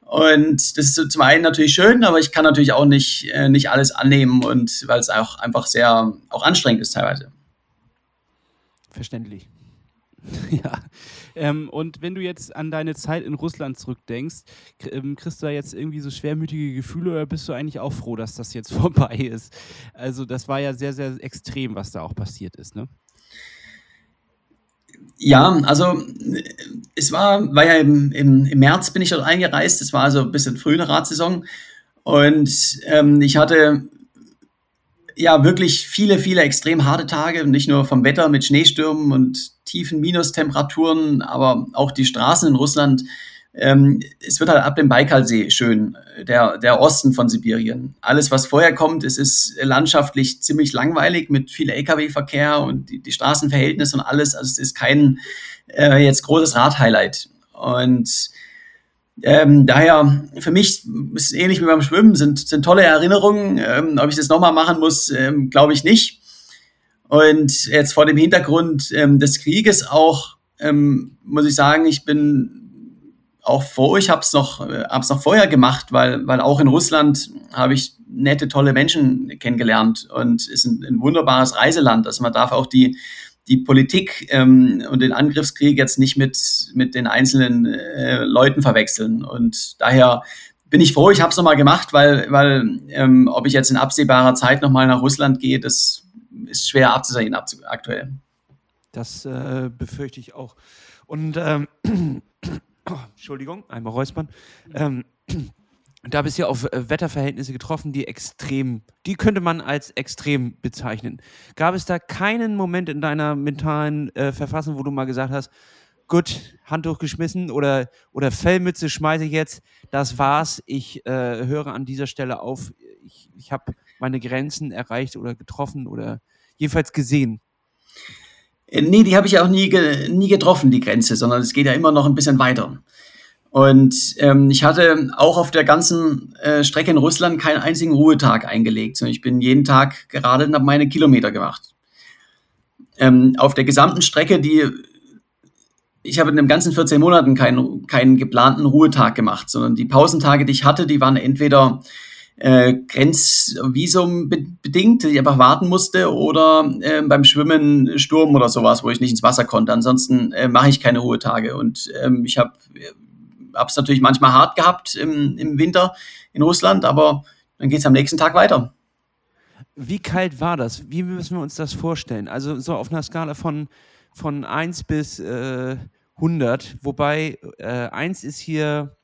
Und das ist zum einen natürlich schön, aber ich kann natürlich auch nicht, äh, nicht alles annehmen und weil es auch einfach sehr auch anstrengend ist teilweise. Verständlich. ja. Ähm, und wenn du jetzt an deine Zeit in Russland zurückdenkst, ähm, kriegst du da jetzt irgendwie so schwermütige Gefühle oder bist du eigentlich auch froh, dass das jetzt vorbei ist? Also, das war ja sehr, sehr extrem, was da auch passiert ist, ne? Ja, also es war, war ja im, im, im März bin ich dort eingereist, das war also ein bisschen früh in der Radsaison und ähm, ich hatte ja wirklich viele, viele extrem harte Tage, nicht nur vom Wetter mit Schneestürmen und tiefen Minustemperaturen, aber auch die Straßen in Russland. Ähm, es wird halt ab dem Baikalsee schön, der, der Osten von Sibirien. Alles, was vorher kommt, es ist landschaftlich ziemlich langweilig mit viel Lkw-Verkehr und die, die Straßenverhältnisse und alles. Also es ist kein äh, jetzt großes Radhighlight. Und ähm, daher, für mich ist es ähnlich wie beim Schwimmen, sind, sind tolle Erinnerungen. Ähm, ob ich das nochmal machen muss, ähm, glaube ich nicht. Und jetzt vor dem Hintergrund ähm, des Krieges auch, ähm, muss ich sagen, ich bin auch froh, ich habe es noch, äh, noch vorher gemacht, weil, weil auch in Russland habe ich nette, tolle Menschen kennengelernt und ist ein, ein wunderbares Reiseland. Also man darf auch die, die Politik ähm, und den Angriffskrieg jetzt nicht mit, mit den einzelnen äh, Leuten verwechseln. Und daher bin ich froh, ich habe es nochmal gemacht, weil, weil ähm, ob ich jetzt in absehbarer Zeit nochmal nach Russland gehe, das ist schwer abzusehen aktuell. Das äh, befürchte ich auch. Und ähm, Entschuldigung, einmal räuspern. Ähm, da bist du ja auf äh, Wetterverhältnisse getroffen, die extrem, die könnte man als extrem bezeichnen. Gab es da keinen Moment in deiner mentalen äh, Verfassung, wo du mal gesagt hast, gut, Handtuch geschmissen oder, oder Fellmütze schmeiße ich jetzt, das war's, ich äh, höre an dieser Stelle auf, ich, ich habe meine Grenzen erreicht oder getroffen oder jedenfalls gesehen? Äh, nee, die habe ich auch nie, nie getroffen, die Grenze, sondern es geht ja immer noch ein bisschen weiter. Und ähm, ich hatte auch auf der ganzen äh, Strecke in Russland keinen einzigen Ruhetag eingelegt, sondern ich bin jeden Tag gerade und habe meine Kilometer gemacht. Ähm, auf der gesamten Strecke, die ich habe in den ganzen 14 Monaten keinen, keinen geplanten Ruhetag gemacht, sondern die Pausentage, die ich hatte, die waren entweder äh, Grenzvisum bedingt, die ich einfach warten musste, oder äh, beim Schwimmen Sturm oder sowas, wo ich nicht ins Wasser konnte. Ansonsten äh, mache ich keine Ruhetage. Und ähm, ich habe es natürlich manchmal hart gehabt im, im Winter in Russland, aber dann geht es am nächsten Tag weiter. Wie kalt war das? Wie müssen wir uns das vorstellen? Also so auf einer Skala von, von 1 bis äh, 100, wobei äh, 1 ist hier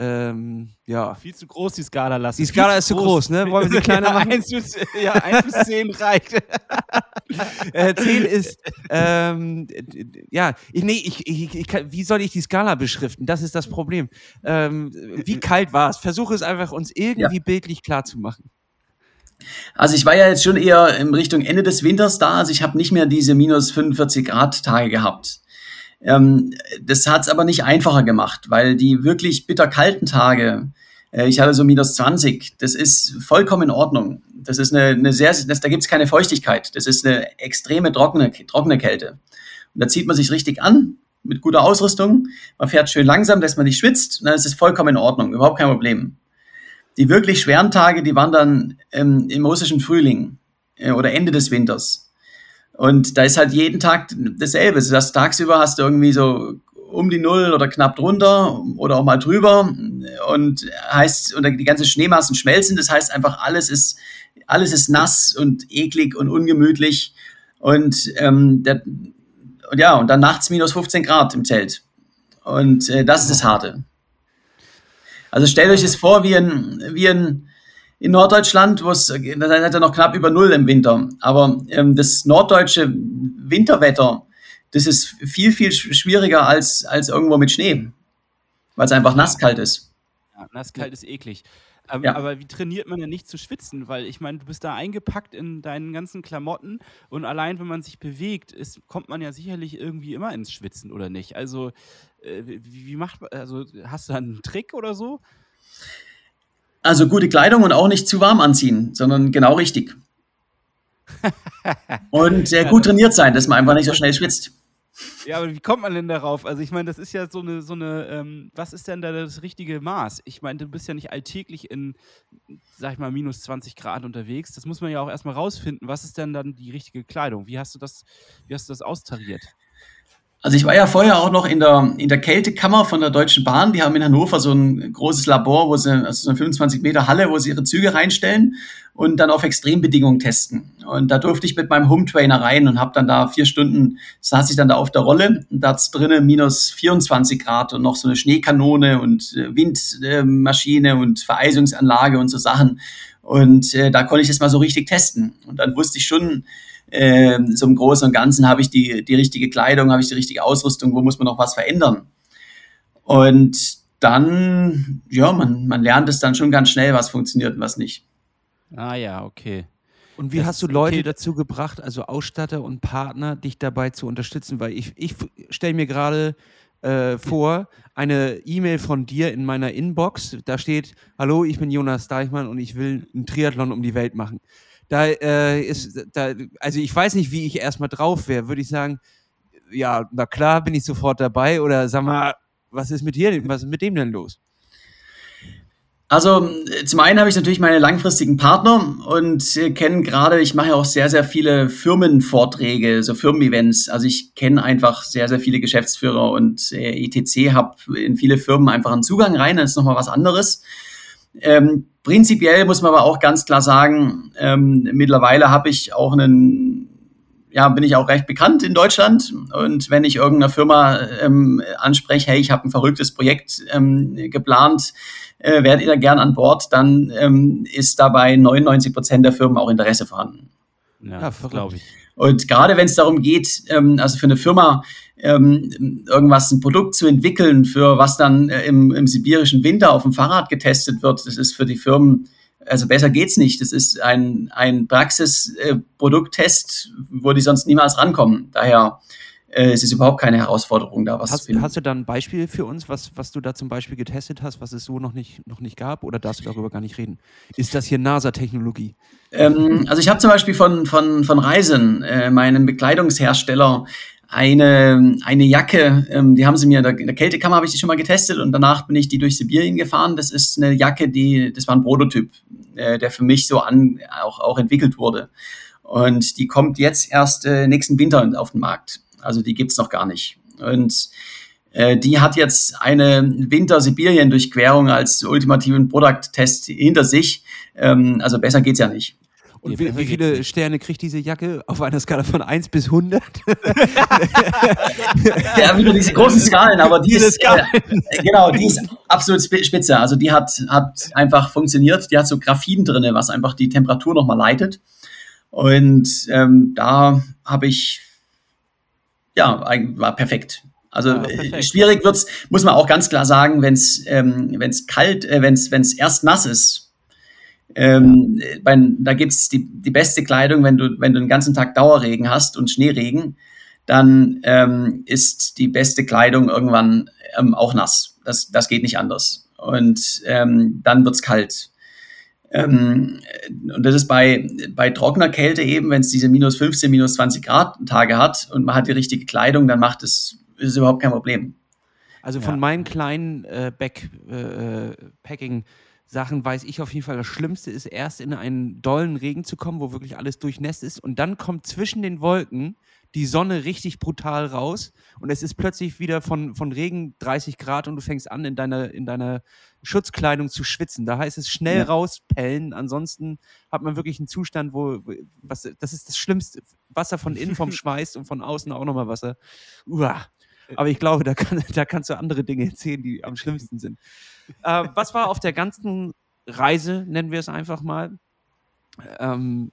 ähm, ja. Viel zu groß, die Skala lassen. Die Skala ist zu groß. groß, ne? Wollen wir sie kleiner machen? 1 bis, ja, 1 bis 10 reicht. äh, 10 ist, ähm, ja, ich, nee, ich, ich, ich, wie soll ich die Skala beschriften? Das ist das Problem. Ähm, wie kalt war es? Versuche es einfach uns irgendwie ja. bildlich klar zu machen. Also ich war ja jetzt schon eher in Richtung Ende des Winters da, also ich habe nicht mehr diese minus 45 Grad Tage gehabt. Ähm, das hat es aber nicht einfacher gemacht, weil die wirklich bitterkalten Tage, äh, ich hatte so minus 20, das ist vollkommen in Ordnung. Das ist eine, eine sehr, das, da gibt es keine Feuchtigkeit. Das ist eine extreme trockene, trockene Kälte. Und da zieht man sich richtig an mit guter Ausrüstung. Man fährt schön langsam, dass man nicht schwitzt. Und dann ist es vollkommen in Ordnung, überhaupt kein Problem. Die wirklich schweren Tage, die waren dann ähm, im russischen Frühling äh, oder Ende des Winters. Und da ist halt jeden Tag dasselbe. Das tagsüber hast du irgendwie so um die Null oder knapp drunter oder auch mal drüber und heißt, und die ganzen Schneemassen schmelzen. Das heißt einfach, alles ist, alles ist nass und eklig und ungemütlich. Und, ähm, der, und ja, und dann nachts minus 15 Grad im Zelt. Und äh, das ist das Harte. Also stellt euch das vor wie ein, wie ein, in Norddeutschland, wo es, dann hat er noch knapp über Null im Winter. Aber ähm, das norddeutsche Winterwetter, das ist viel, viel schwieriger als, als irgendwo mit Schnee, weil es einfach nasskalt ist. Ja, nasskalt ist eklig. Ähm, ja. Aber wie trainiert man denn nicht zu schwitzen? Weil ich meine, du bist da eingepackt in deinen ganzen Klamotten und allein wenn man sich bewegt, ist, kommt man ja sicherlich irgendwie immer ins Schwitzen, oder nicht? Also, äh, wie, wie macht man, also hast du da einen Trick oder so? Also gute Kleidung und auch nicht zu warm anziehen, sondern genau richtig. und sehr gut trainiert sein, dass man einfach nicht so schnell schwitzt. Ja, aber wie kommt man denn darauf? Also ich meine, das ist ja so eine, so eine, ähm, was ist denn da das richtige Maß? Ich meine, du bist ja nicht alltäglich in, sag ich mal, minus 20 Grad unterwegs. Das muss man ja auch erstmal rausfinden. Was ist denn dann die richtige Kleidung? Wie hast du das, wie hast du das austariert? Also ich war ja vorher auch noch in der, in der Kältekammer von der Deutschen Bahn. Die haben in Hannover so ein großes Labor, wo sie, also so eine 25 Meter Halle, wo sie ihre Züge reinstellen und dann auf Extrembedingungen testen. Und da durfte ich mit meinem Home Trainer rein und habe dann da vier Stunden, saß ich dann da auf der Rolle und da drinnen minus 24 Grad und noch so eine Schneekanone und äh, Windmaschine und Vereisungsanlage und so Sachen. Und äh, da konnte ich das mal so richtig testen. Und dann wusste ich schon, äh, so im Großen und Ganzen habe ich die, die richtige Kleidung, habe ich die richtige Ausrüstung, wo muss man noch was verändern. Und dann, ja, man, man lernt es dann schon ganz schnell, was funktioniert und was nicht. Ah ja, okay. Und wie das hast du Leute okay. dazu gebracht, also Ausstatter und Partner, dich dabei zu unterstützen? Weil ich, ich stelle mir gerade äh, vor, eine E-Mail von dir in meiner Inbox. Da steht, hallo, ich bin Jonas Deichmann und ich will einen Triathlon um die Welt machen da äh, ist, da, also ich weiß nicht, wie ich erstmal drauf wäre. Würde ich sagen, ja, na klar, bin ich sofort dabei. Oder sag mal, was ist mit dir, was ist mit dem denn los? Also zum einen habe ich natürlich meine langfristigen Partner und kenne gerade, ich mache ja auch sehr, sehr viele Firmenvorträge, so Firmen-Events. Also ich kenne einfach sehr, sehr viele Geschäftsführer und äh, ETC, habe in viele Firmen einfach einen Zugang rein, das ist nochmal was anderes. Ähm, prinzipiell muss man aber auch ganz klar sagen, ähm, mittlerweile habe ich auch einen, ja, bin ich auch recht bekannt in Deutschland. Und wenn ich irgendeiner Firma ähm, anspreche, hey, ich habe ein verrücktes Projekt ähm, geplant, äh, werdet ihr da gern an Bord, dann ähm, ist dabei 99 Prozent der Firmen auch Interesse vorhanden. Ja, ja glaube ich. Und gerade wenn es darum geht, ähm, also für eine Firma ähm, irgendwas, ein Produkt zu entwickeln, für was dann äh, im, im sibirischen Winter auf dem Fahrrad getestet wird, das ist für die Firmen, also besser geht's nicht. Das ist ein, ein Praxisprodukttest, äh, wo die sonst niemals rankommen. Daher äh, es ist überhaupt keine Herausforderung, da was Hast, zu finden. hast du da ein Beispiel für uns, was, was du da zum Beispiel getestet hast, was es so noch nicht, noch nicht gab? Oder darfst du darüber gar nicht reden? Ist das hier NASA-Technologie? Ähm, also ich habe zum Beispiel von, von, von Reisen, äh, meinem Bekleidungshersteller, eine, eine Jacke, ähm, die haben sie mir in der, Kältekammer, habe ich die schon mal getestet und danach bin ich die durch Sibirien gefahren. Das ist eine Jacke, die, das war ein Prototyp, äh, der für mich so an, auch, auch entwickelt wurde. Und die kommt jetzt erst äh, nächsten Winter auf den Markt. Also die gibt's noch gar nicht. Und äh, die hat jetzt eine Winter-Sibirien-Durchquerung als ultimativen Product-Test hinter sich. Ähm, also besser geht's ja nicht. Und wie, wie viele. Sterne kriegt diese Jacke auf einer Skala von 1 bis 100? Ja, wieder diese großen Skalen, aber die Diese ist, Skalen. äh, genau, die ist absolut spi- spitze. Also die hat, hat einfach funktioniert. Die hat so Graphin drinne, was einfach die Temperatur nochmal leitet. Und ähm, da habe ich, ja, war perfekt. Also Ja, äh, perfekt. schwierig wird's, muss man auch ganz klar sagen, wenn es ähm, wenn's kalt, äh, wenn es erst nass ist. Ähm, bei, da gibt's die, die beste Kleidung, wenn du, wenn du den ganzen Tag Dauerregen hast und Schneeregen, dann ähm, ist die beste Kleidung irgendwann ähm, auch nass. Das, das geht nicht anders. Und ähm, dann wird's kalt. Ähm, und das ist bei, bei trockener Kälte eben, wenn es diese minus 15, minus 20 Grad Tage hat und man hat die richtige Kleidung, dann macht es, ist es überhaupt kein Problem. Also Ja. von meinen kleinen äh, Backpacking-Sachen weiß ich auf jeden Fall, das Schlimmste ist erst in einen dollen Regen zu kommen, wo wirklich alles durchnässt ist und dann kommt zwischen den Wolken die Sonne richtig brutal raus und es ist plötzlich wieder von, von Regen 30 Grad und du fängst an, in deiner, in deiner Schutzkleidung zu schwitzen. Da heißt es schnell Ja. rauspellen, ansonsten hat man wirklich einen Zustand, wo, wo- was, das ist das Schlimmste. Wasser von innen vom Schweiß und von außen auch nochmal Wasser. Uah. Aber ich glaube, da, kann, da kannst du andere Dinge erzählen, die am schlimmsten sind. Äh, was war auf der ganzen Reise, nennen wir es einfach mal, ähm,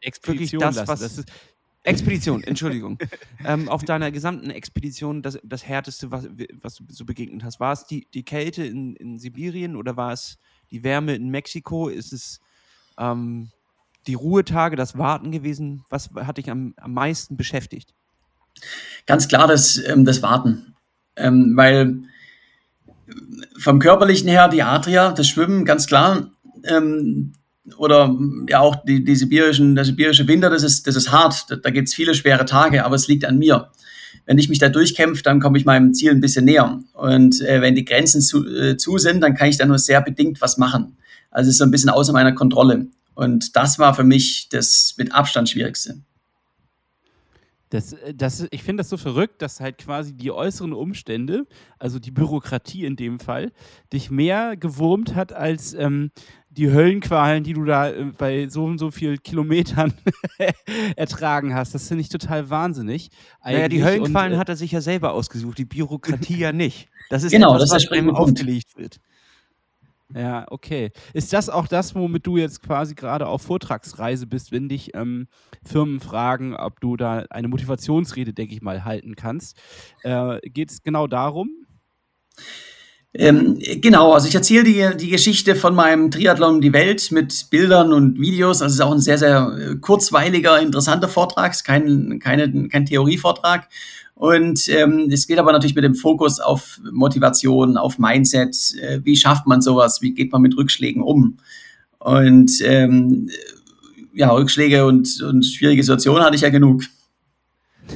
wirklich Expedition das, lassen. was. Das ist, Expedition, Entschuldigung. ähm, auf deiner gesamten Expedition das, das Härteste, was, was du so begegnet hast. War es die, die Kälte in, in Sibirien oder war es die Wärme in Mexiko? Ist es ähm, die Ruhetage, das Warten gewesen? Was hat dich am, am meisten beschäftigt? Ganz klar das, ähm, das Warten. Ähm, weil vom körperlichen her die Adria, das Schwimmen, ganz klar. Ähm, oder ja auch die, die sibirischen, der sibirische Winter, das ist, das ist hart. Da, da gibt es viele schwere Tage, aber es liegt an mir. Wenn ich mich da durchkämpfe, dann komme ich meinem Ziel ein bisschen näher. Und äh, wenn die Grenzen zu, äh, zu sind, dann kann ich da nur sehr bedingt was machen. Also es ist so ein bisschen außer meiner Kontrolle. Und das war für mich das mit Abstand Schwierigste. Das, äh, das, ich finde das so verrückt, dass halt quasi die äußeren Umstände, also die Bürokratie in dem Fall, dich mehr gewurmt hat als ähm, die Höllenqualen, die du da äh, bei so und so vielen Kilometern ertragen hast. Das finde ich total wahnsinnig. Naja, die eigentlich. Höllenqualen Und, äh, hat er sich ja selber ausgesucht, die Bürokratie ja nicht. Das ist Genau, etwas, das was einem Punkt. aufgelegt wird. Ja, okay. Ist das auch das, womit du jetzt quasi gerade auf Vortragsreise bist, wenn dich ähm, Firmen fragen, ob du da eine Motivationsrede, denke ich mal, halten kannst? Äh, Geht es genau darum? Ähm, genau, also ich erzähle die, die Geschichte von meinem Triathlon um die Welt mit Bildern und Videos. Also es ist auch ein sehr, sehr äh, kurzweiliger, interessanter Vortrag, kein, keine, kein Theorievortrag. Und ähm, es geht aber natürlich mit dem Fokus auf Motivation, auf Mindset. Äh, wie schafft man sowas? Wie geht man mit Rückschlägen um? Und ähm, ja, Rückschläge und, und schwierige Situationen hatte ich ja genug.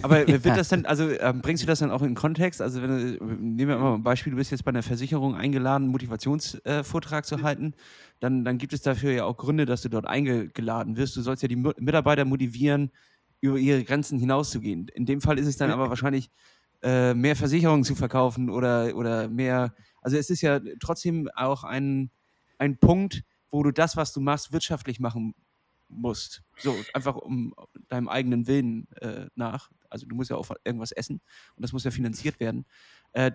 Aber wird das dann, also ähm, bringst du das dann auch in Kontext? Also wenn du, nehmen wir mal ein Beispiel, du bist jetzt bei einer Versicherung eingeladen, einen Motivationsvortrag äh, zu halten, dann, dann gibt es dafür ja auch Gründe, dass du dort eingeladen wirst. Du sollst ja die Mitarbeiter motivieren, über ihre Grenzen hinauszugehen. In dem Fall ist es dann aber wahrscheinlich äh, mehr Versicherungen zu verkaufen oder, oder mehr, also es ist ja trotzdem auch ein, ein Punkt, wo du das, was du machst, wirtschaftlich machen musst. So, einfach um deinem eigenen Willen äh, nach. Also du musst ja auch irgendwas essen und das muss ja finanziert werden. Äh,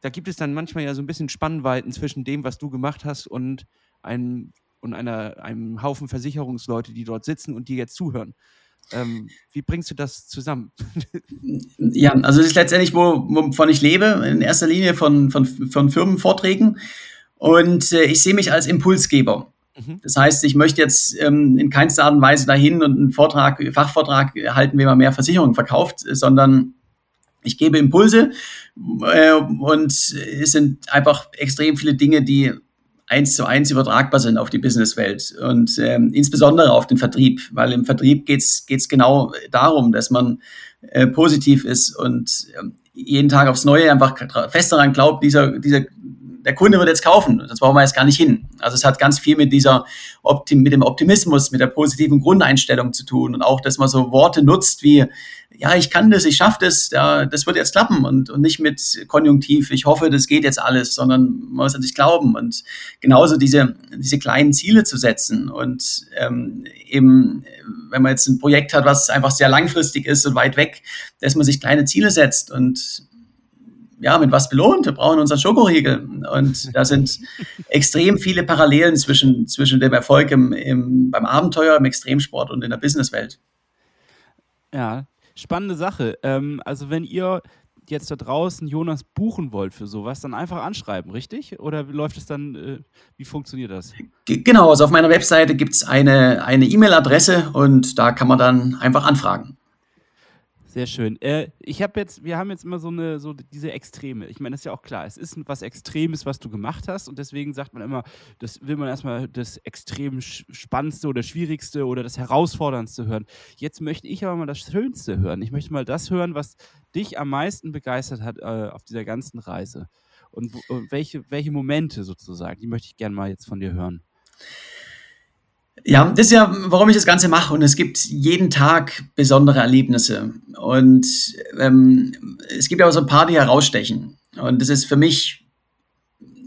da gibt es dann manchmal ja so ein bisschen Spannweiten zwischen dem, was du gemacht hast und einem, und einer, einem Haufen Versicherungsleute, die dort sitzen und dir jetzt zuhören. Ähm, wie bringst du das zusammen? Ja, also es ist letztendlich, wo, wovon ich lebe, in erster Linie von, von, von Firmenvorträgen. Und äh, ich sehe mich als Impulsgeber. Mhm. Das heißt, ich möchte jetzt ähm, in keinster Art und Weise dahin und einen Vortrag, Fachvortrag halten, wie man mehr Versicherungen verkauft, sondern Ich gebe Impulse äh, und es sind einfach extrem viele Dinge, die eins zu eins übertragbar sind auf die Businesswelt und ähm, insbesondere auf den Vertrieb, weil im Vertrieb geht's geht's genau darum, dass man äh, positiv ist und äh, jeden Tag aufs Neue einfach fest daran glaubt, dieser, dieser der Kunde wird jetzt kaufen. Das brauchen wir jetzt gar nicht hin. Also es hat ganz viel mit dieser Optim mit dem Optimismus, mit der positiven Grundeinstellung zu tun und auch, dass man so Worte nutzt wie ja, ich kann das, ich schaffe das, ja, das wird jetzt klappen und, und nicht mit Konjunktiv, ich hoffe, das geht jetzt alles, sondern man muss an sich glauben und genauso diese, diese kleinen Ziele zu setzen und ähm, eben, wenn man jetzt ein Projekt hat, was einfach sehr langfristig ist und weit weg, dass man sich kleine Ziele setzt und ja, mit was belohnt. Wir brauchen unseren Schokoriegel. Und da sind extrem viele Parallelen zwischen, zwischen dem Erfolg im, im, beim Abenteuer, im Extremsport und in der Businesswelt. Ja, spannende Sache. Ähm, also wenn ihr jetzt da draußen Jonas buchen wollt für sowas, dann einfach anschreiben, richtig? Oder läuft es dann, äh, wie funktioniert das? Genau, also auf meiner Webseite gibt es eine E-Mail-Adresse und da kann man dann einfach anfragen. Sehr schön. Äh, ich habe jetzt, wir haben jetzt immer so eine, so diese Extreme. Ich meine, das ist ja auch klar. Es ist was Extremes, was du gemacht hast, und deswegen sagt man immer, das will man erstmal das extrem spannendste oder schwierigste oder das herausforderndste hören. Jetzt möchte ich aber mal das Schönste hören. Ich möchte mal das hören, was dich am meisten begeistert hat äh, auf dieser ganzen Reise. Und, und welche, welche Momente sozusagen, die möchte ich gerne mal jetzt von dir hören. Ja, das ist ja, warum ich das Ganze mache. Und es gibt jeden Tag besondere Erlebnisse. Und ähm, es gibt aber so ein paar, die herausstechen. Und das ist für mich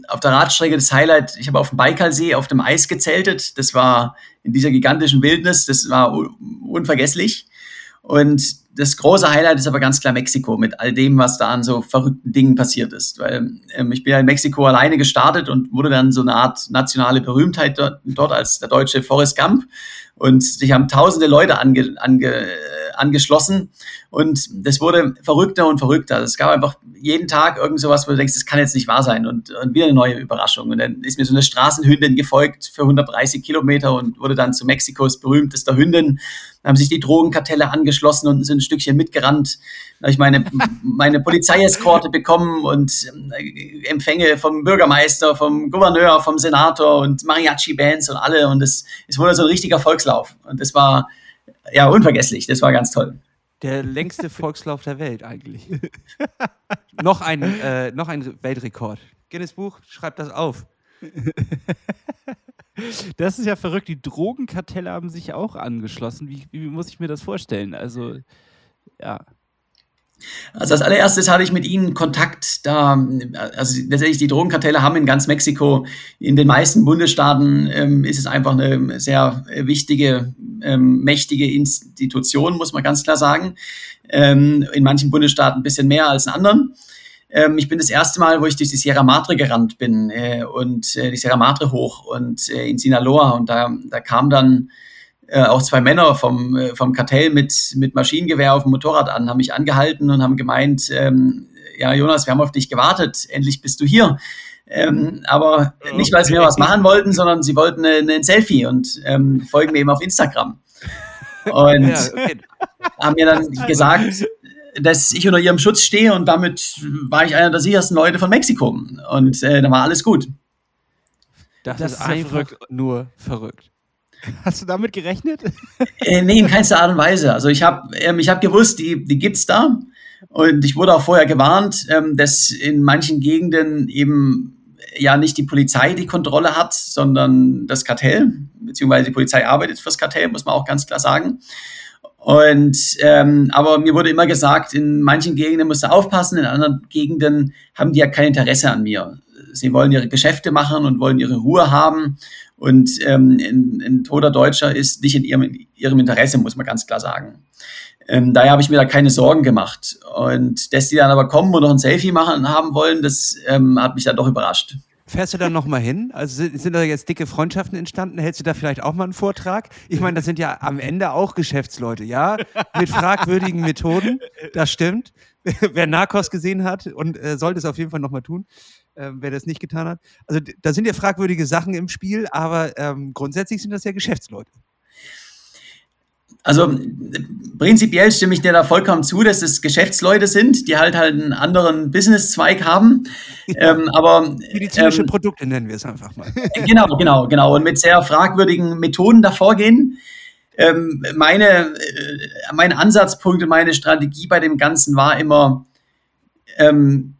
auf der Radstrecke das Highlight. Ich habe auf dem Baikalsee auf dem Eis gezeltet. Das war in dieser gigantischen Wildnis. Das war unvergesslich. Und das große Highlight ist aber ganz klar Mexiko mit all dem, was da an so verrückten Dingen passiert ist. Weil ähm, ich bin ja in Mexiko alleine gestartet und wurde dann so eine Art nationale Berühmtheit dort, dort als der deutsche Forrest Gump. Und sich haben tausende Leute ange, ange, angeschlossen und das wurde verrückter und verrückter. Es gab einfach jeden Tag irgend sowas, wo du denkst, das kann jetzt nicht wahr sein und, und wieder eine neue Überraschung. Und dann ist mir so eine Straßenhündin gefolgt für 130 Kilometer und wurde dann zu Mexikos berühmtester Hündin. Da haben sich die Drogenkartelle angeschlossen und sind ein Stückchen mitgerannt. Da habe ich meine, meine Polizeieskorte bekommen und äh, Empfänge vom Bürgermeister, vom Gouverneur, vom Senator und Mariachi-Bands und alle. Und es, es wurde so ein richtiger Volkslauf. Und das war ja unvergesslich. Das war ganz toll. Der längste Volkslauf der Welt eigentlich. noch, ein, äh, noch ein Weltrekord. Guinness Buch, schreibt das auf. Das ist ja verrückt. Die Drogenkartelle haben sich auch angeschlossen. Wie, wie muss ich mir das vorstellen? Also, ja. Also als allererstes hatte ich mit ihnen Kontakt. Da, also letztendlich die Drogenkartelle haben in ganz Mexiko, in den meisten Bundesstaaten ähm, ist es einfach eine sehr wichtige, ähm, mächtige Institution, muss man ganz klar sagen. Ähm, in manchen Bundesstaaten ein bisschen mehr als in anderen. Ähm, ich bin das erste Mal, wo ich durch die Sierra Madre gerannt bin äh, und äh, die Sierra Madre hoch und äh, in Sinaloa und da, da kam dann äh, auch zwei Männer vom, äh, vom Kartell mit, mit Maschinengewehr auf dem Motorrad an, haben mich angehalten und haben gemeint, ähm, ja, Jonas, wir haben auf dich gewartet, endlich bist du hier. Ähm, aber nicht, weil sie mir was machen wollten, sondern sie wollten eine, ein Selfie und ähm, folgen mir eben auf Instagram. Und ja, okay. haben mir dann gesagt, dass ich unter ihrem Schutz stehe und damit war ich einer der sichersten Leute von Mexiko. Und äh, da war alles gut. Das, das ist einfach nur verrückt. Hast du damit gerechnet? Äh, nee, in keinster Art und Weise. Also ich habe ähm, hab gewusst, die, die gibt es da. Und ich wurde auch vorher gewarnt, ähm, dass in manchen Gegenden eben ja nicht die Polizei die Kontrolle hat, sondern das Kartell, beziehungsweise die Polizei arbeitet fürs Kartell, muss man auch ganz klar sagen. Und ähm, aber mir wurde immer gesagt, in manchen Gegenden musst du aufpassen, in anderen Gegenden haben die ja kein Interesse an mir. Sie wollen ihre Geschäfte machen und wollen ihre Ruhe haben. Und ähm, ein, ein toter Deutscher ist nicht in ihrem, ihrem Interesse, muss man ganz klar sagen. Ähm, daher habe ich mir da keine Sorgen gemacht. Und dass die dann aber kommen und noch ein Selfie machen haben wollen, das ähm, hat mich dann doch überrascht. Fährst du da nochmal hin? Also sind, sind, da jetzt dicke Freundschaften entstanden? Hältst du da vielleicht auch mal einen Vortrag? Ich meine, das sind ja am Ende auch Geschäftsleute, ja? Mit fragwürdigen Methoden, das stimmt. wer Narcos gesehen hat und äh, sollte es auf jeden Fall nochmal tun, äh, wer das nicht getan hat. Also da sind ja fragwürdige Sachen im Spiel, aber ähm, grundsätzlich sind das ja Geschäftsleute. Also prinzipiell stimme ich dir da vollkommen zu, dass es Geschäftsleute sind, die halt halt einen anderen Businesszweig haben. ähm, aber medizinische ähm, Produkte nennen wir es einfach mal. Genau, genau, genau. Und mit sehr fragwürdigen Methoden davor gehen. Ähm, meine, äh, mein Ansatzpunkt und meine Strategie bei dem Ganzen war immer, ähm,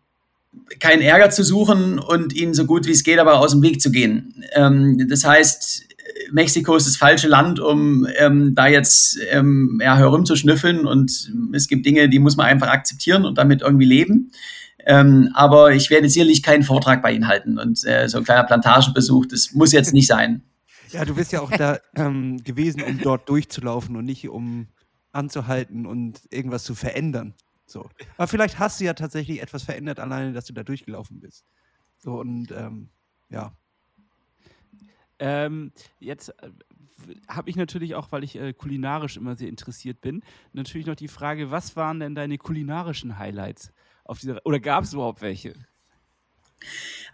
keinen Ärger zu suchen und ihnen so gut wie es geht aber aus dem Weg zu gehen. Ähm, das heißt, Mexiko ist das falsche Land, um ähm, da jetzt ähm, ja, herumzuschnüffeln und es gibt Dinge, die muss man einfach akzeptieren und damit irgendwie leben. Ähm, aber ich werde sicherlich keinen Vortrag bei Ihnen halten und äh, so ein kleiner Plantagenbesuch, das muss jetzt nicht sein. Ja, du bist ja auch da ähm, gewesen, um dort durchzulaufen und nicht um anzuhalten und irgendwas zu verändern. So. Aber vielleicht hast du ja tatsächlich etwas verändert, alleine, dass du da durchgelaufen bist. So und ähm, ja, ähm, jetzt äh, habe ich natürlich auch, weil ich äh, kulinarisch immer sehr interessiert bin, natürlich noch die Frage, was waren denn deine kulinarischen Highlights auf dieser oder gab es überhaupt welche?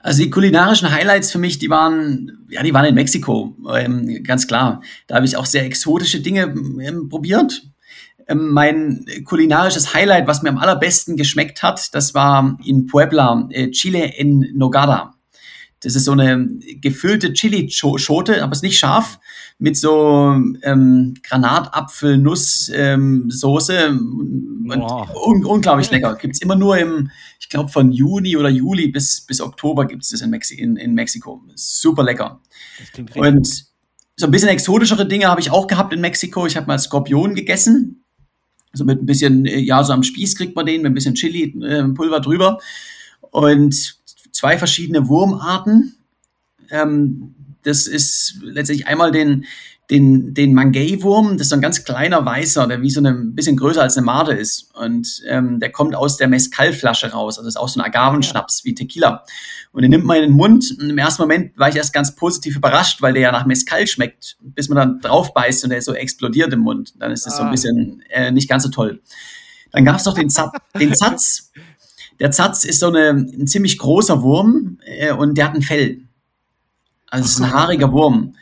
Also die kulinarischen Highlights für mich, die waren, ja, die waren in Mexiko, ähm, ganz klar. Da habe ich auch sehr exotische Dinge ähm, probiert. Ähm, mein kulinarisches Highlight, was mir am allerbesten geschmeckt hat, das war in Puebla, äh, Chile in Nogada. Das ist so eine gefüllte Chili-Schote, aber es ist nicht scharf, mit so ähm, Granatapfel-Nuss-Soße. Ähm, un unglaublich lecker. Gibt es immer nur im, ich glaube, von Juni oder Juli bis, bis Oktober gibt es das in, Mexi in, in Mexiko. Super lecker. Und so ein bisschen exotischere Dinge habe ich auch gehabt in Mexiko. Ich habe mal Skorpion gegessen. So mit ein bisschen, ja, so am Spieß kriegt man den, mit ein bisschen Chili-Pulver äh, drüber. Und zwei verschiedene Wurmarten. Ähm, das ist letztlich einmal den, den, den Mangay-Wurm, das ist so ein ganz kleiner Weißer, der wie so ein bisschen größer als eine Made ist. Und ähm, der kommt aus der Mezcal-Flasche raus. Also das ist auch so ein Agavenschnaps wie Tequila. Und den nimmt man in den Mund. Und im ersten Moment war ich erst ganz positiv überrascht, weil der ja nach Mezcal schmeckt, bis man dann drauf beißt und der so explodiert im Mund. Dann ist es ah. so ein ah. bisschen äh, nicht ganz so toll. Dann gab es noch den, Zat, den Zatz. Der Zatz ist so eine, ein ziemlich großer Wurm äh, und der hat ein Fell. Also es ist ein haariger Wurm.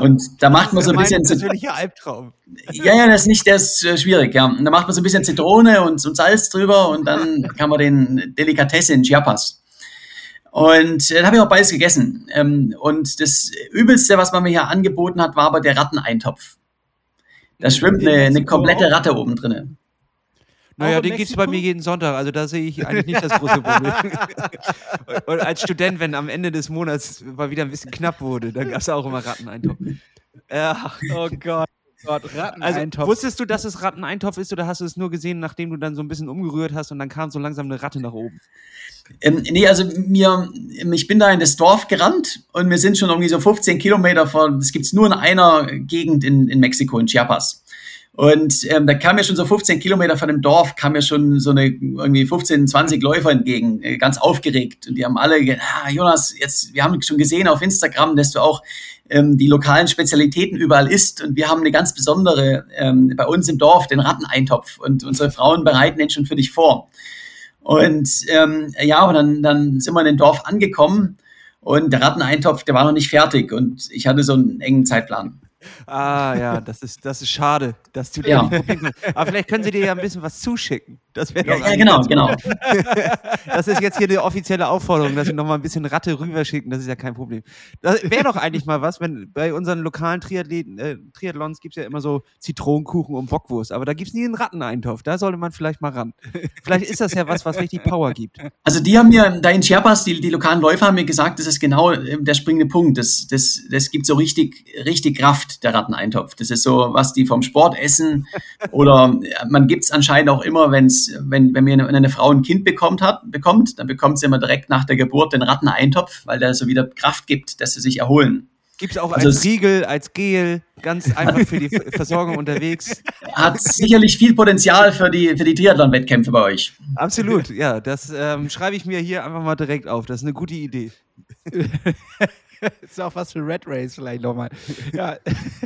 Und da macht man so ein bisschen. Natürlicher Albtraum. Ja, ja, das ist nicht, das ist äh, schwierig, ja. Und da macht man so ein bisschen Zitrone und, und Salz drüber und dann kann man den Delikatesse in Chiapas. Und äh, da habe ich auch beides gegessen. Ähm, und das Übelste, was man mir hier angeboten hat, war aber der Ratteneintopf. Da schwimmt eine, eine komplette Ratte oben drin. Naja, den gibt es bei mir jeden Sonntag. Also da sehe ich eigentlich nicht das große Problem. und als Student, wenn am Ende des Monats mal wieder ein bisschen knapp wurde, dann gab es auch immer Ratteneintopf. Ach, oh Gott. Gott, Ratteneintopf. Also, wusstest du, dass es Ratteneintopf ist oder hast du es nur gesehen, nachdem du dann so ein bisschen umgerührt hast und dann kam so langsam eine Ratte nach oben? Ähm, nee, also mir, ich bin da in das Dorf gerannt und wir sind schon irgendwie so 15 Kilometer von, das gibt es nur in einer Gegend in, in Mexiko, in Chiapas. Und ähm, da kam mir schon so 15 Kilometer von dem Dorf, kam mir schon so eine irgendwie 15, 20 Läufer entgegen, äh, ganz aufgeregt. Und die haben alle gesagt, ah, Jonas, jetzt, wir haben schon gesehen auf Instagram, dass du auch ähm, die lokalen Spezialitäten überall isst. Und wir haben eine ganz besondere ähm, bei uns im Dorf, den Ratteneintopf. Und unsere Frauen bereiten den schon für dich vor. Und ähm, ja, aber dann, dann sind wir in dem Dorf angekommen und der Ratteneintopf, der war noch nicht fertig und ich hatte so einen engen Zeitplan. Ah ja, das ist, das ist schade, dass du ja. Aber vielleicht können sie dir ja ein bisschen was zuschicken. Das wäre ja, ja genau, genau. Das ist jetzt hier die offizielle Aufforderung, dass sie noch mal ein bisschen Ratte rüberschicken. Das ist ja kein Problem. Das wäre doch eigentlich mal was, wenn bei unseren lokalen Triathleten, äh, Triathlons gibt es ja immer so Zitronenkuchen und Bockwurst, aber da gibt es nie einen Ratteneintopf. Da sollte man vielleicht mal ran. Vielleicht ist das ja was, was richtig Power gibt. Also die haben mir, da in Chiapas, die, die lokalen Läufer haben mir gesagt, das ist genau äh, der springende Punkt. Das, das, das gibt so richtig, richtig Kraft, der Ratteneintopf. Das ist so, was die vom Sport essen oder man gibt es anscheinend auch immer, wenn's wenn, wenn mir eine, eine, Frau ein Kind bekommt, hat, bekommt, dann bekommt sie immer direkt nach der Geburt den Ratteneintopf, weil der so wieder Kraft gibt, dass sie sich erholen. Gibt es auch also als Riegel, als Gel, ganz einfach für die Versorgung unterwegs. Hat sicherlich viel Potenzial für die, für die Triathlon-Wettkämpfe bei euch. Absolut, ja. Das ähm, schreibe ich mir hier einfach mal direkt auf. Das ist eine gute Idee. ist auch was für Red Race vielleicht nochmal. Ja.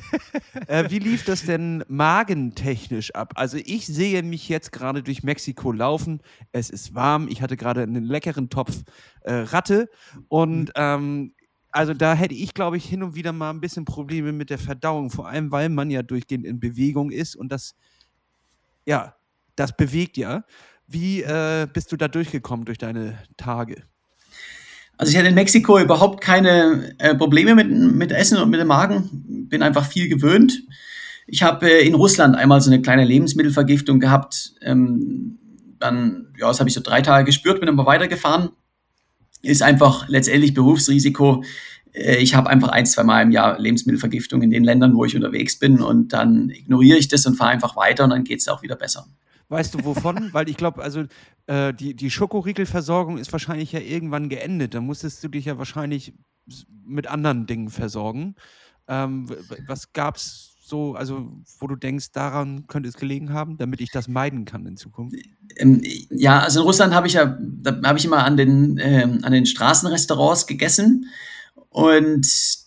äh, wie lief das denn magentechnisch ab? Also ich sehe mich jetzt gerade durch Mexiko laufen. Es ist warm. Ich hatte gerade einen leckeren Topf äh, Ratte und mhm. ähm, also da hätte ich, glaube ich, hin und wieder mal ein bisschen Probleme mit der Verdauung, vor allem weil man ja durchgehend in Bewegung ist und das, ja, das bewegt ja. Wie äh, bist du da durchgekommen durch deine Tage? Also ich hatte in Mexiko überhaupt keine äh, Probleme mit, mit Essen und mit dem Magen. Bin einfach viel gewöhnt. Ich habe äh, in Russland einmal so eine kleine Lebensmittelvergiftung gehabt. Ähm, dann, ja, das habe ich so drei Tage gespürt, bin aber weitergefahren. Ist einfach letztendlich Berufsrisiko. Äh, ich habe einfach ein, zwei Mal im Jahr Lebensmittelvergiftung in den Ländern, wo ich unterwegs bin und dann ignoriere ich das und fahre einfach weiter und dann geht es auch wieder besser. Weißt du wovon? Weil ich glaube, also äh, die, die Schokoriegelversorgung ist wahrscheinlich ja irgendwann geendet. Da musstest du dich ja wahrscheinlich mit anderen Dingen versorgen. Ähm, was gab es so, also wo du denkst, daran könnte es gelegen haben, damit ich das meiden kann in Zukunft? Ähm, ja, also in Russland habe ich ja, da habe ich immer an den, ähm, an den Straßenrestaurants gegessen und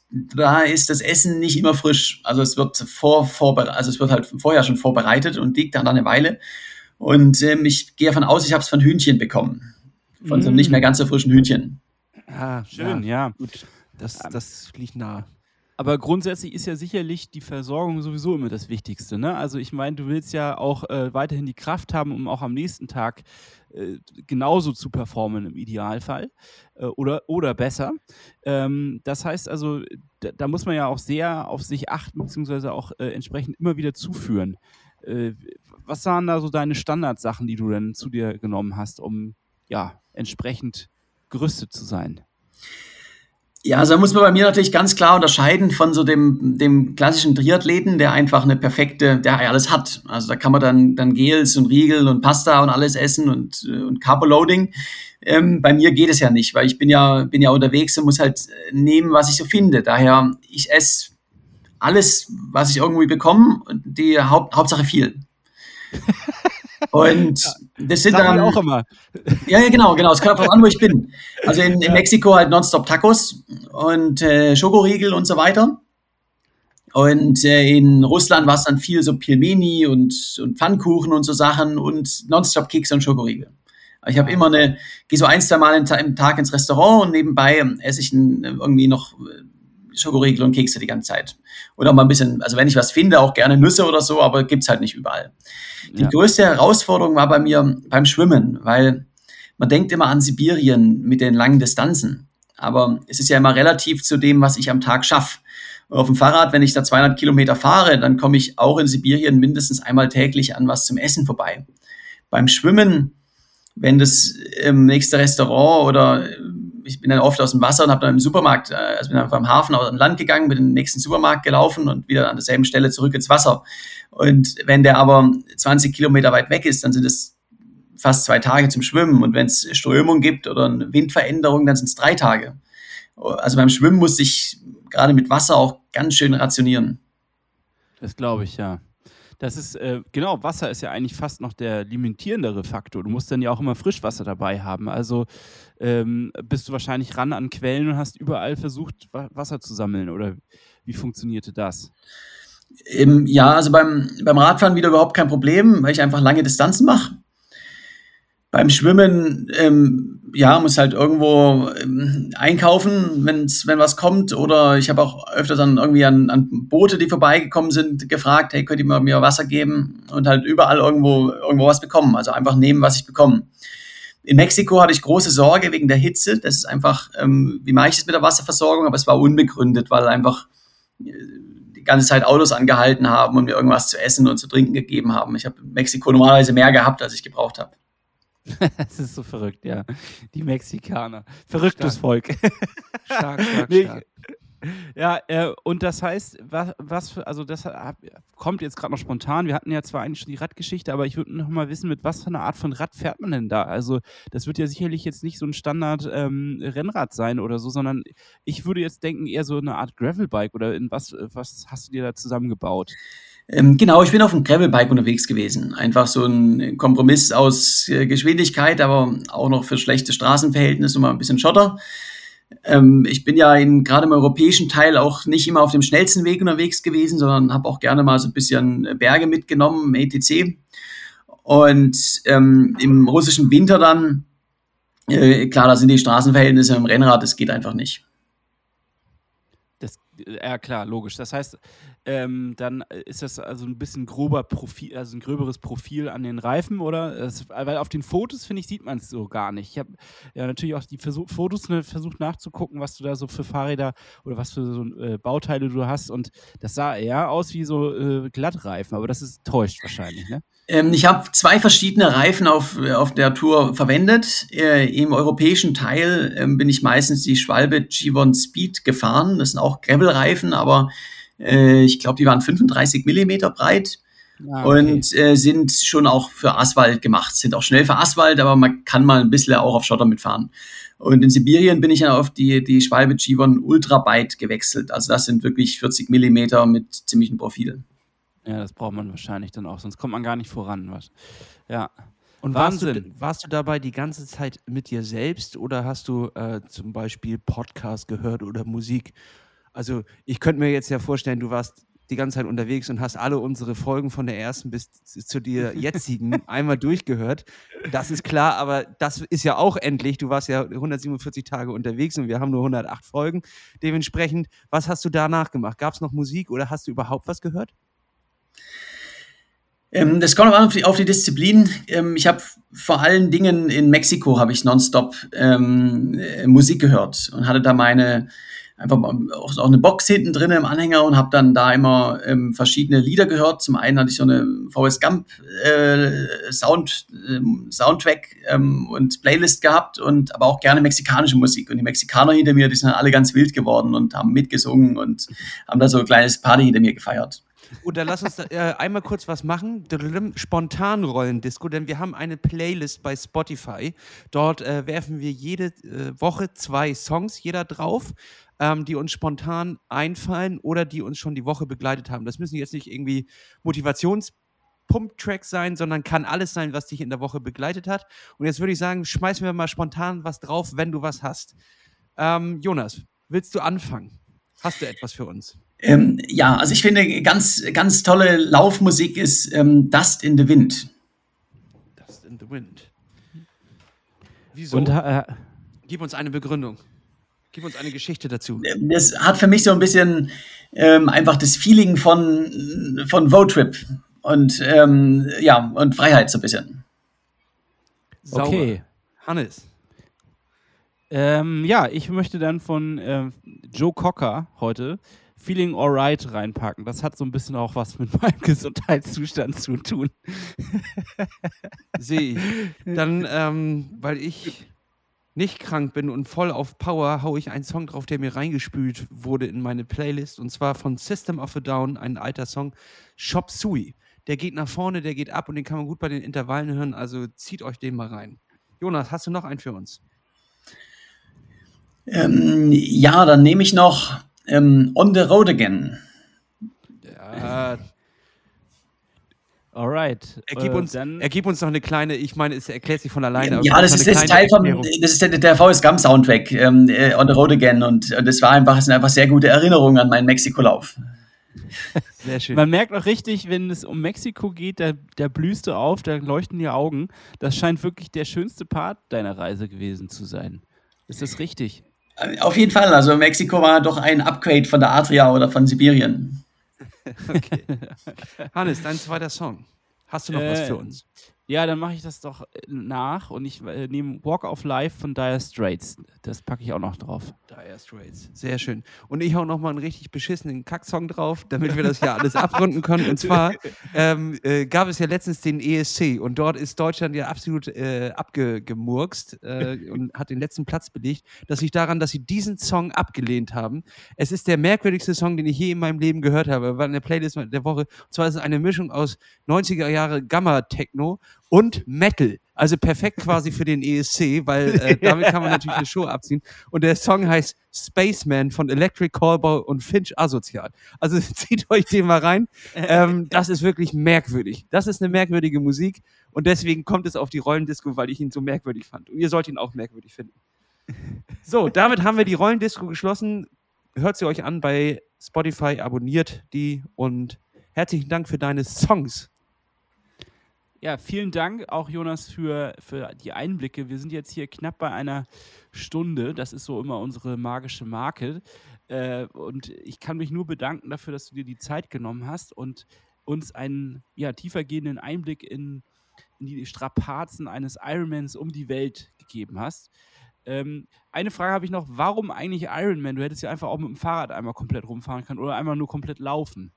da ist das Essen nicht immer frisch. Also es wird vor, vorbereitet, also es wird halt vorher schon vorbereitet und liegt dann eine Weile. Und ähm, ich gehe davon aus, ich habe es von Hühnchen bekommen. Von mm. so nicht mehr ganz so frischen Hühnchen. Ah, schön, ja. ja. Gut, das, das liegt nah. Aber grundsätzlich ist ja sicherlich die Versorgung sowieso immer das Wichtigste. Ne? Also ich meine, du willst ja auch äh, weiterhin die Kraft haben, um auch am nächsten Tag äh, genauso zu performen im Idealfall äh, oder, oder besser. Ähm, das heißt also, da, da, muss man ja auch sehr auf sich achten, beziehungsweise auch äh, entsprechend immer wieder zuführen. Äh, was waren da so deine Standardsachen, die du denn zu dir genommen hast, um ja entsprechend gerüstet zu sein? Ja, also da muss man bei mir natürlich ganz klar unterscheiden von so dem, dem klassischen Triathleten, der einfach eine perfekte, der alles hat. Also da kann man dann, dann Gels und Riegel und Pasta und alles essen und, äh, und Carboloading. Ähm, bei mir geht es ja nicht, weil ich bin ja, bin ja unterwegs und muss halt nehmen, was ich so finde. Daher, ich esse alles, was ich irgendwie bekomme, die Haupt, Hauptsache viel. Und ja, das sind dann. auch immer. Ja, ja, genau, genau. Es kommt darauf an, wo ich bin. Also in, in Mexiko halt nonstop Tacos und äh, Schokoriegel und so weiter. Und äh, in Russland war es dann viel so Pilmeni und, und Pfannkuchen und so Sachen und nonstop Kekse und Schokoriegel. Ich habe immer eine, gehe so ein, zwei Mal im Tag ins Restaurant und nebenbei esse ich irgendwie noch Schokoriegel und Kekse die ganze Zeit. Oder mal ein bisschen, also wenn ich was finde, auch gerne Nüsse oder so, aber gibt's halt nicht überall. Die ja. größte Herausforderung war bei mir beim Schwimmen, weil man denkt immer an Sibirien mit den langen Distanzen. Aber es ist ja immer relativ zu dem, was ich am Tag schaffe. Auf dem Fahrrad, wenn ich da 200 Kilometer fahre, dann komme ich auch in Sibirien mindestens einmal täglich an was zum Essen vorbei. Beim Schwimmen, wenn das im nächsten Restaurant oder ich bin dann oft aus dem Wasser und habe dann im Supermarkt, äh, also bin dann vom Hafen aus dem Land gegangen, bin in den nächsten Supermarkt gelaufen und wieder an derselben Stelle zurück ins Wasser. Und wenn der aber 20 Kilometer weit weg ist, dann sind es fast zwei Tage zum Schwimmen. Und wenn es Strömung gibt oder eine Windveränderung, dann sind es drei Tage. Also beim Schwimmen musste ich gerade mit Wasser auch ganz schön rationieren. Das glaube ich, ja. Das ist, äh, genau, Wasser ist ja eigentlich fast noch der limitierendere Faktor. Du musst dann ja auch immer Frischwasser dabei haben. Also ähm, bist du wahrscheinlich ran an Quellen und hast überall versucht, Wasser zu sammeln. Oder wie funktionierte das? Ja, also beim, beim Radfahren wieder überhaupt kein Problem, weil ich einfach lange Distanzen mache. Beim Schwimmen, ähm, ja, muss halt irgendwo ähm, einkaufen, wenn's, wenn was kommt. Oder ich habe auch öfter dann irgendwie an, an Boote, die vorbeigekommen sind, gefragt, hey, könnt ihr mir Wasser geben? Und halt überall irgendwo, irgendwo was bekommen. Also einfach nehmen, was ich bekomme. In Mexiko hatte ich große Sorge wegen der Hitze. Das ist einfach, ähm, wie mache ich das mit der Wasserversorgung? Aber es war unbegründet, weil einfach äh, die ganze Zeit Autos angehalten haben und mir irgendwas zu essen und zu trinken gegeben haben. Ich habe in Mexiko normalerweise mehr gehabt, als ich gebraucht habe. das ist so verrückt, ja. Die Mexikaner. Verrücktes stark. Volk. stark, stark, nee, stark. Ja, äh, und das heißt, was, was für, also das hat, kommt jetzt gerade noch spontan. Wir hatten ja zwar eigentlich schon die Radgeschichte, aber ich würde noch mal wissen, mit was für einer Art von Rad fährt man denn da? Also, das wird ja sicherlich jetzt nicht so ein Standard-Rennrad ähm, sein oder so, sondern ich würde jetzt denken, eher so eine Art Gravelbike oder in was, was hast du dir da zusammengebaut? Ähm, genau, ich bin auf einem Gravelbike unterwegs gewesen. Einfach so ein Kompromiss aus äh, Geschwindigkeit, aber auch noch für schlechte Straßenverhältnisse und mal ein bisschen Schotter. Ähm, ich bin ja gerade im europäischen Teil auch nicht immer auf dem schnellsten Weg unterwegs gewesen, sondern habe auch gerne mal so ein bisschen Berge mitgenommen, ETC. Und ähm, im russischen Winter dann, äh, klar, da sind die Straßenverhältnisse im Rennrad, das geht einfach nicht. Ja, klar, logisch. Das heißt, ähm, dann ist das also ein bisschen grober Profil, also ein gröberes Profil an den Reifen, oder? Das, weil auf den Fotos, finde ich, sieht man es so gar nicht. Ich habe ja natürlich auch die Versuch, Fotos ne, versucht nachzugucken, was du da so für Fahrräder oder was für so äh, Bauteile du hast. Und das sah eher aus wie so äh, Glattreifen, aber das ist täuscht wahrscheinlich, ne? Ähm, ich habe zwei verschiedene Reifen auf, auf der Tour verwendet. Äh, Im europäischen Teil äh, bin ich meistens die Schwalbe G1 Speed gefahren. Das sind auch Gravel-Reifen, aber äh, ich glaube, die waren 35 Millimeter breit. Ah, okay. Und äh, sind schon auch für Asphalt gemacht, sind auch schnell für Asphalt, aber man kann mal ein bisschen auch auf Schotter mitfahren. Und in Sibirien bin ich dann auf die, die Schwalbe G1 Ultra Byte gewechselt. Also das sind wirklich 40 Millimeter mit ziemlichen Profilen. Ja, das braucht man wahrscheinlich dann auch, sonst kommt man gar nicht voran. Was. Ja. Und warst du, warst du dabei die ganze Zeit mit dir selbst oder hast du äh, zum Beispiel Podcast gehört oder Musik? Also ich könnte mir jetzt ja vorstellen, du warst die ganze Zeit unterwegs und hast alle unsere Folgen von der ersten bis zu der jetzigen einmal durchgehört. Das ist klar, aber das ist ja auch endlich. Du warst ja 147 Tage unterwegs und wir haben nur 108 Folgen. Dementsprechend, was hast du danach gemacht? Gab es noch Musik oder hast du überhaupt was gehört? Ähm, das kommt auf die, auf die Disziplin. Ähm, ich habe vor allen Dingen in Mexiko habe ich nonstop ähm, äh, Musik gehört und hatte da meine einfach auch, auch eine Box hinten drin im Anhänger und habe dann da immer ähm, verschiedene Lieder gehört. Zum einen hatte ich so eine VS Gump äh, Sound, äh, Soundtrack ähm, und Playlist gehabt und aber auch gerne mexikanische Musik. Und die Mexikaner hinter mir, die sind alle ganz wild geworden und haben mitgesungen und haben da so ein kleines Party hinter mir gefeiert. Und dann lass uns da, äh, einmal kurz was machen. Spontan Rollendisco, denn wir haben eine Playlist bei Spotify. Dort äh, werfen wir jede äh, Woche zwei Songs jeder drauf, ähm, die uns spontan einfallen oder die uns schon die Woche begleitet haben. Das müssen jetzt nicht irgendwie Motivations- Pump-Track sein, sondern kann alles sein, was dich in der Woche begleitet hat. Und jetzt würde ich sagen, schmeißen wir mal spontan was drauf, wenn du was hast. Ähm, Jonas, willst du anfangen? Hast du etwas für uns? Ähm, ja, also ich finde, ganz, ganz tolle Laufmusik ist ähm, Dust in the Wind. Dust in the Wind. Wieso? Und, äh, Gib uns eine Begründung. Gib uns eine Geschichte dazu. Das hat für mich so ein bisschen ähm, einfach das Feeling von, von Roadtrip und, ähm, ja, und Freiheit so ein bisschen. Sauber. Okay. Hannes. Ähm, ja, ich möchte dann von äh, Joe Cocker heute Feeling Alright reinpacken. Das hat so ein bisschen auch was mit meinem Gesundheitszustand zu tun. Sehe ich. Dann, ähm, weil ich nicht krank bin und voll auf Power, haue ich einen Song drauf, der mir reingespült wurde in meine Playlist. Und zwar von System of a Down, ein alter Song, Shop Sui. Der geht nach vorne, der geht ab und den kann man gut bei den Intervallen hören. Also zieht euch den mal rein. Jonas, hast du noch einen für uns? Ähm, ja, dann nehme ich noch ähm, On the Road Again. Ja. Alright. Ergib, äh, uns, dann ergib uns noch eine kleine, ich meine, es erklärt sich von alleine. Ja, das ist, das Teil vom, das ist der, der VS Gump Soundtrack, ähm, äh, On the Road Again. Und, und das war einfach, das sind einfach sehr gute Erinnerungen an meinen Mexiko-Lauf. Sehr schön. Man merkt auch richtig, wenn es um Mexiko geht, da, da blühst du auf, da leuchten die Augen. Das scheint wirklich der schönste Part deiner Reise gewesen zu sein. Ist das richtig? Auf jeden Fall. Also Mexiko war doch ein Upgrade von der Adria oder von Sibirien. okay. Hannes, dein zweiter Song. Hast du noch äh, was für uns? Ja, dann mache ich das doch äh, nach und ich äh, nehme Walk of Life von Dire Straits. Das packe ich auch noch drauf. Dire Straits, sehr schön. Und ich hau noch mal einen richtig beschissenen Kacksong drauf, damit wir das ja alles abrunden können. Und zwar ähm, äh, gab es ja letztens den ESC und dort ist Deutschland ja absolut äh, abgemurkst äh, und hat den letzten Platz belegt. Das liegt daran, dass sie diesen Song abgelehnt haben. Es ist der merkwürdigste Song, den ich je in meinem Leben gehört habe. War in der Playlist der Woche. Und zwar ist es eine Mischung aus 90er Jahre Gamma-Techno und Metal. Also perfekt quasi für den ESC, weil äh, damit kann man natürlich eine Show abziehen. Und der Song heißt Spaceman von Electric Callboy und Finch Asozial. Also zieht euch den mal rein. Ähm, das ist wirklich merkwürdig. Das ist eine merkwürdige Musik und deswegen kommt es auf die Rollendisco, weil ich ihn so merkwürdig fand. Und ihr sollt ihn auch merkwürdig finden. So, damit haben wir die Rollendisco geschlossen. Hört sie euch an bei Spotify, abonniert die und herzlichen Dank für deine Songs. Ja, vielen Dank auch Jonas für, für die Einblicke. Wir sind jetzt hier knapp bei einer Stunde. Das ist so immer unsere magische Marke. Äh, und ich kann mich nur bedanken dafür, dass du dir die Zeit genommen hast und uns einen ja, tiefergehenden Einblick in, in die Strapazen eines Ironmans um die Welt gegeben hast. Ähm, eine Frage habe ich noch, warum eigentlich Ironman? Du hättest ja einfach auch mit dem Fahrrad einmal komplett rumfahren können oder einmal nur komplett laufen.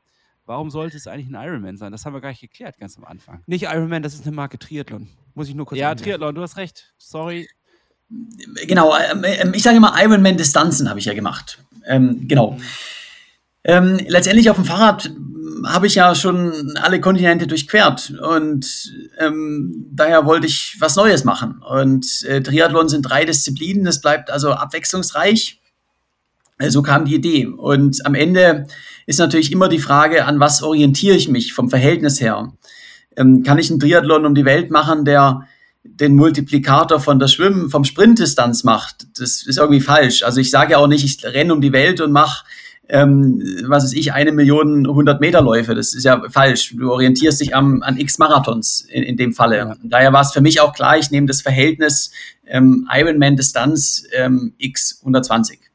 Warum sollte es eigentlich ein Ironman sein? Das haben wir gar nicht geklärt ganz am Anfang. Nicht Ironman, das ist eine Marke Triathlon. Muss ich nur kurz Ja, einwerfen. Triathlon, du hast recht. Sorry. Genau, ähm, ähm, ich sage immer Ironman-Distanzen habe ich ja gemacht. Ähm, genau. Ähm, letztendlich auf dem Fahrrad ähm, habe ich ja schon alle Kontinente durchquert und ähm, daher wollte ich was Neues machen. Und äh, Triathlon sind drei Disziplinen, das bleibt also abwechslungsreich. So kam die Idee. Und am Ende ist natürlich immer die Frage, an was orientiere ich mich vom Verhältnis her? Ähm, kann ich einen Triathlon um die Welt machen, der den Multiplikator von der Schwimmen, vom Sprintdistanz macht? Das ist irgendwie falsch. Also ich sage ja auch nicht, ich renne um die Welt und mache ähm, was weiß ich, eine Million 100 Meter Läufe. Das ist ja falsch. Du orientierst dich am, an x Marathons in, in dem Falle. Ja. Daher war es für mich auch klar, ich nehme das Verhältnis ähm, Ironman-Distanz ähm, x 120.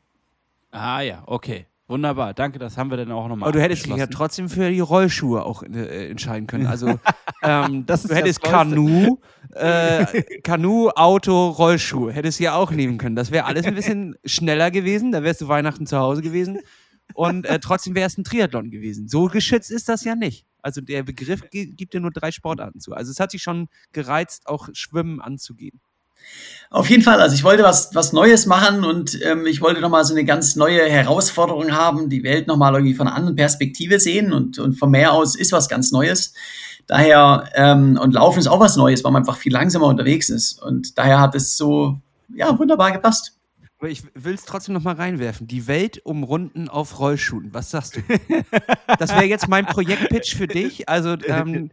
Ah ja, okay. Wunderbar. Danke, das haben wir dann auch nochmal. Aber du hättest dich ja trotzdem für die Rollschuhe auch äh, entscheiden können. Also ähm, Das ist du hättest das. Kanu, äh, Kanu, Auto, Rollschuhe. Hättest du ja auch nehmen können. Das wäre alles ein bisschen schneller gewesen. Da wärst du Weihnachten zu Hause gewesen. Und äh, trotzdem wäre es ein Triathlon gewesen. So geschützt ist das ja nicht. Also der Begriff gibt dir nur drei Sportarten zu. Also es hat sich schon gereizt, auch Schwimmen anzugehen. Auf jeden Fall, also ich wollte was, was Neues machen und ähm, ich wollte nochmal so eine ganz neue Herausforderung haben, die Welt nochmal irgendwie von einer anderen Perspektive sehen und, und vom Meer aus ist was ganz Neues. Daher, ähm, und Laufen ist auch was Neues, weil man einfach viel langsamer unterwegs ist und daher hat es so, ja, wunderbar gepasst. Aber ich will es trotzdem noch mal reinwerfen. Die Welt umrunden auf Rollschuhen. Was sagst du? Das wäre jetzt mein Projektpitch für dich. Also ähm,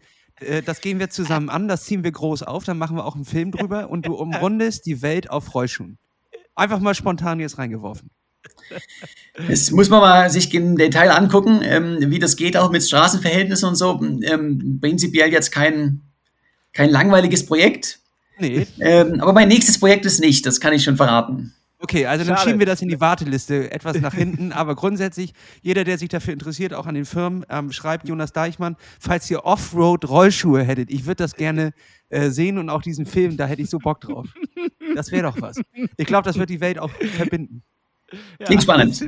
äh, das gehen wir zusammen an, das ziehen wir groß auf, dann machen wir auch einen Film drüber und du umrundest die Welt auf Rollschuhen. Einfach mal spontan jetzt reingeworfen. Das muss man mal sich im Detail angucken, ähm, wie das geht, auch mit Straßenverhältnissen und so. Ähm, prinzipiell jetzt kein, kein langweiliges Projekt. Nee. Ähm, aber mein nächstes Projekt ist nicht, das kann ich schon verraten. Okay, also dann Schade. schieben wir das in die Warteliste etwas nach hinten. Aber grundsätzlich, jeder, der sich dafür interessiert, auch an den Firmen, ähm, schreibt Jonas Deichmann, falls ihr Offroad-Rollschuhe hättet, ich würde das gerne äh, sehen und auch diesen Film, da hätte ich so Bock drauf. Das wäre doch was. Ich glaube, das wird die Welt auch verbinden. Klingt spannend.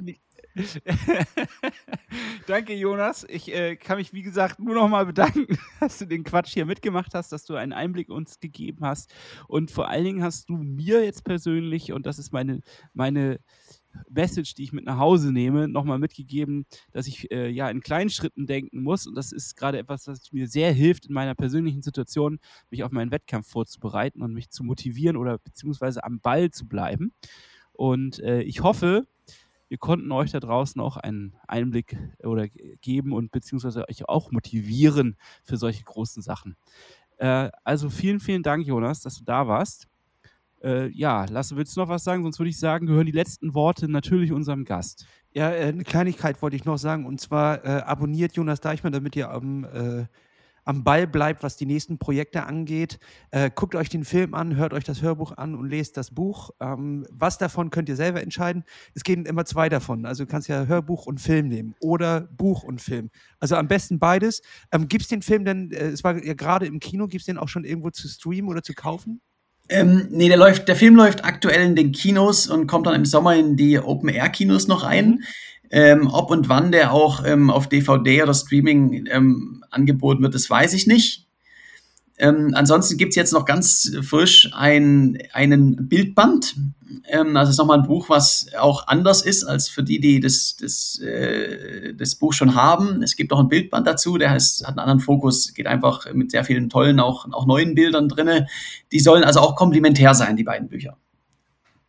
Danke, Jonas. Ich äh, kann mich, wie gesagt, nur noch mal bedanken, dass du den Quatsch hier mitgemacht hast, dass du einen Einblick uns gegeben hast. Und vor allen Dingen hast du mir jetzt persönlich, und das ist meine, meine Message, die ich mit nach Hause nehme, nochmal mitgegeben, dass ich äh, ja in kleinen Schritten denken muss. Und das ist gerade etwas, was mir sehr hilft, in meiner persönlichen Situation, mich auf meinen Wettkampf vorzubereiten und mich zu motivieren oder beziehungsweise am Ball zu bleiben. Und äh, ich hoffe, wir konnten euch da draußen auch einen Einblick oder g- geben und beziehungsweise euch auch motivieren für solche großen Sachen. Äh, also vielen, vielen Dank, Jonas, dass du da warst. Äh, ja, Lasse, willst du noch was sagen? Sonst würde ich sagen, gehören die letzten Worte natürlich unserem Gast. Ja, äh, eine Kleinigkeit wollte ich noch sagen. Und zwar äh, abonniert Jonas Deichmann, damit ihr am, äh, am Ball bleibt, was die nächsten Projekte angeht. Äh, guckt euch den Film an, hört euch das Hörbuch an und lest das Buch. Ähm, was davon könnt ihr selber entscheiden. Es gehen immer zwei davon. Also du kannst ja Hörbuch und Film nehmen oder Buch und Film. Also am besten beides. Ähm, gibt es den Film denn, äh, es war ja gerade im Kino, gibt es den auch schon irgendwo zu streamen oder zu kaufen? Ähm, nee, der, läuft, der Film läuft aktuell in den Kinos und kommt dann im Sommer in die Open-Air-Kinos noch rein. Ähm, ob und wann der auch ähm, auf DVD oder Streaming ähm, angeboten wird, das weiß ich nicht. Ähm, ansonsten gibt's jetzt noch ganz frisch ein, einen Bildband. Ähm, also es ist nochmal ein Buch, was auch anders ist als für die, die das, das, äh, das Buch schon haben. Es gibt auch ein Bildband dazu, der heißt, hat einen anderen Fokus, geht einfach mit sehr vielen tollen, auch, auch neuen Bildern drinne. Die sollen also auch komplementär sein, die beiden Bücher.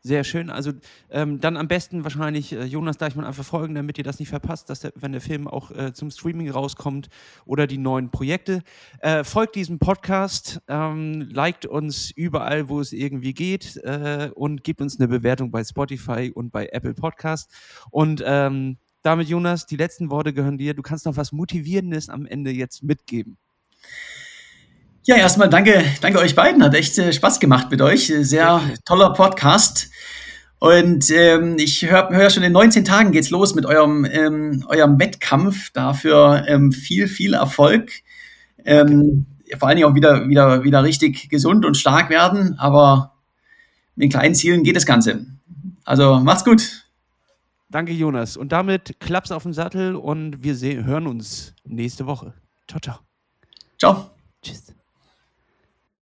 Sehr schön. Also ähm, dann am besten wahrscheinlich äh, Jonas Deichmann einfach folgen, damit ihr das nicht verpasst, dass der, wenn der Film auch äh, zum Streaming rauskommt oder die neuen Projekte. Äh, folgt diesem Podcast, ähm, liked uns überall, wo es irgendwie geht äh, und gebt uns eine Bewertung bei Spotify und bei Apple Podcast. Und ähm, damit, Jonas, die letzten Worte gehören dir. Du kannst noch was Motivierendes am Ende jetzt mitgeben. Ja, erstmal danke, danke euch beiden. Hat echt äh, Spaß gemacht mit euch. Äh, Sehr toller Podcast. Und ähm, ich höre hör schon in 19 Tagen geht's los mit eurem, ähm, eurem Wettkampf. Dafür ähm, viel, viel Erfolg. Ähm, vor allen Dingen auch wieder, wieder, wieder richtig gesund und stark werden. Aber mit kleinen Zielen geht das Ganze. Also macht's gut. Danke, Jonas. Und damit Klaps auf den Sattel und wir hören uns nächste Woche. Ciao, ciao. Ciao. Tschüss.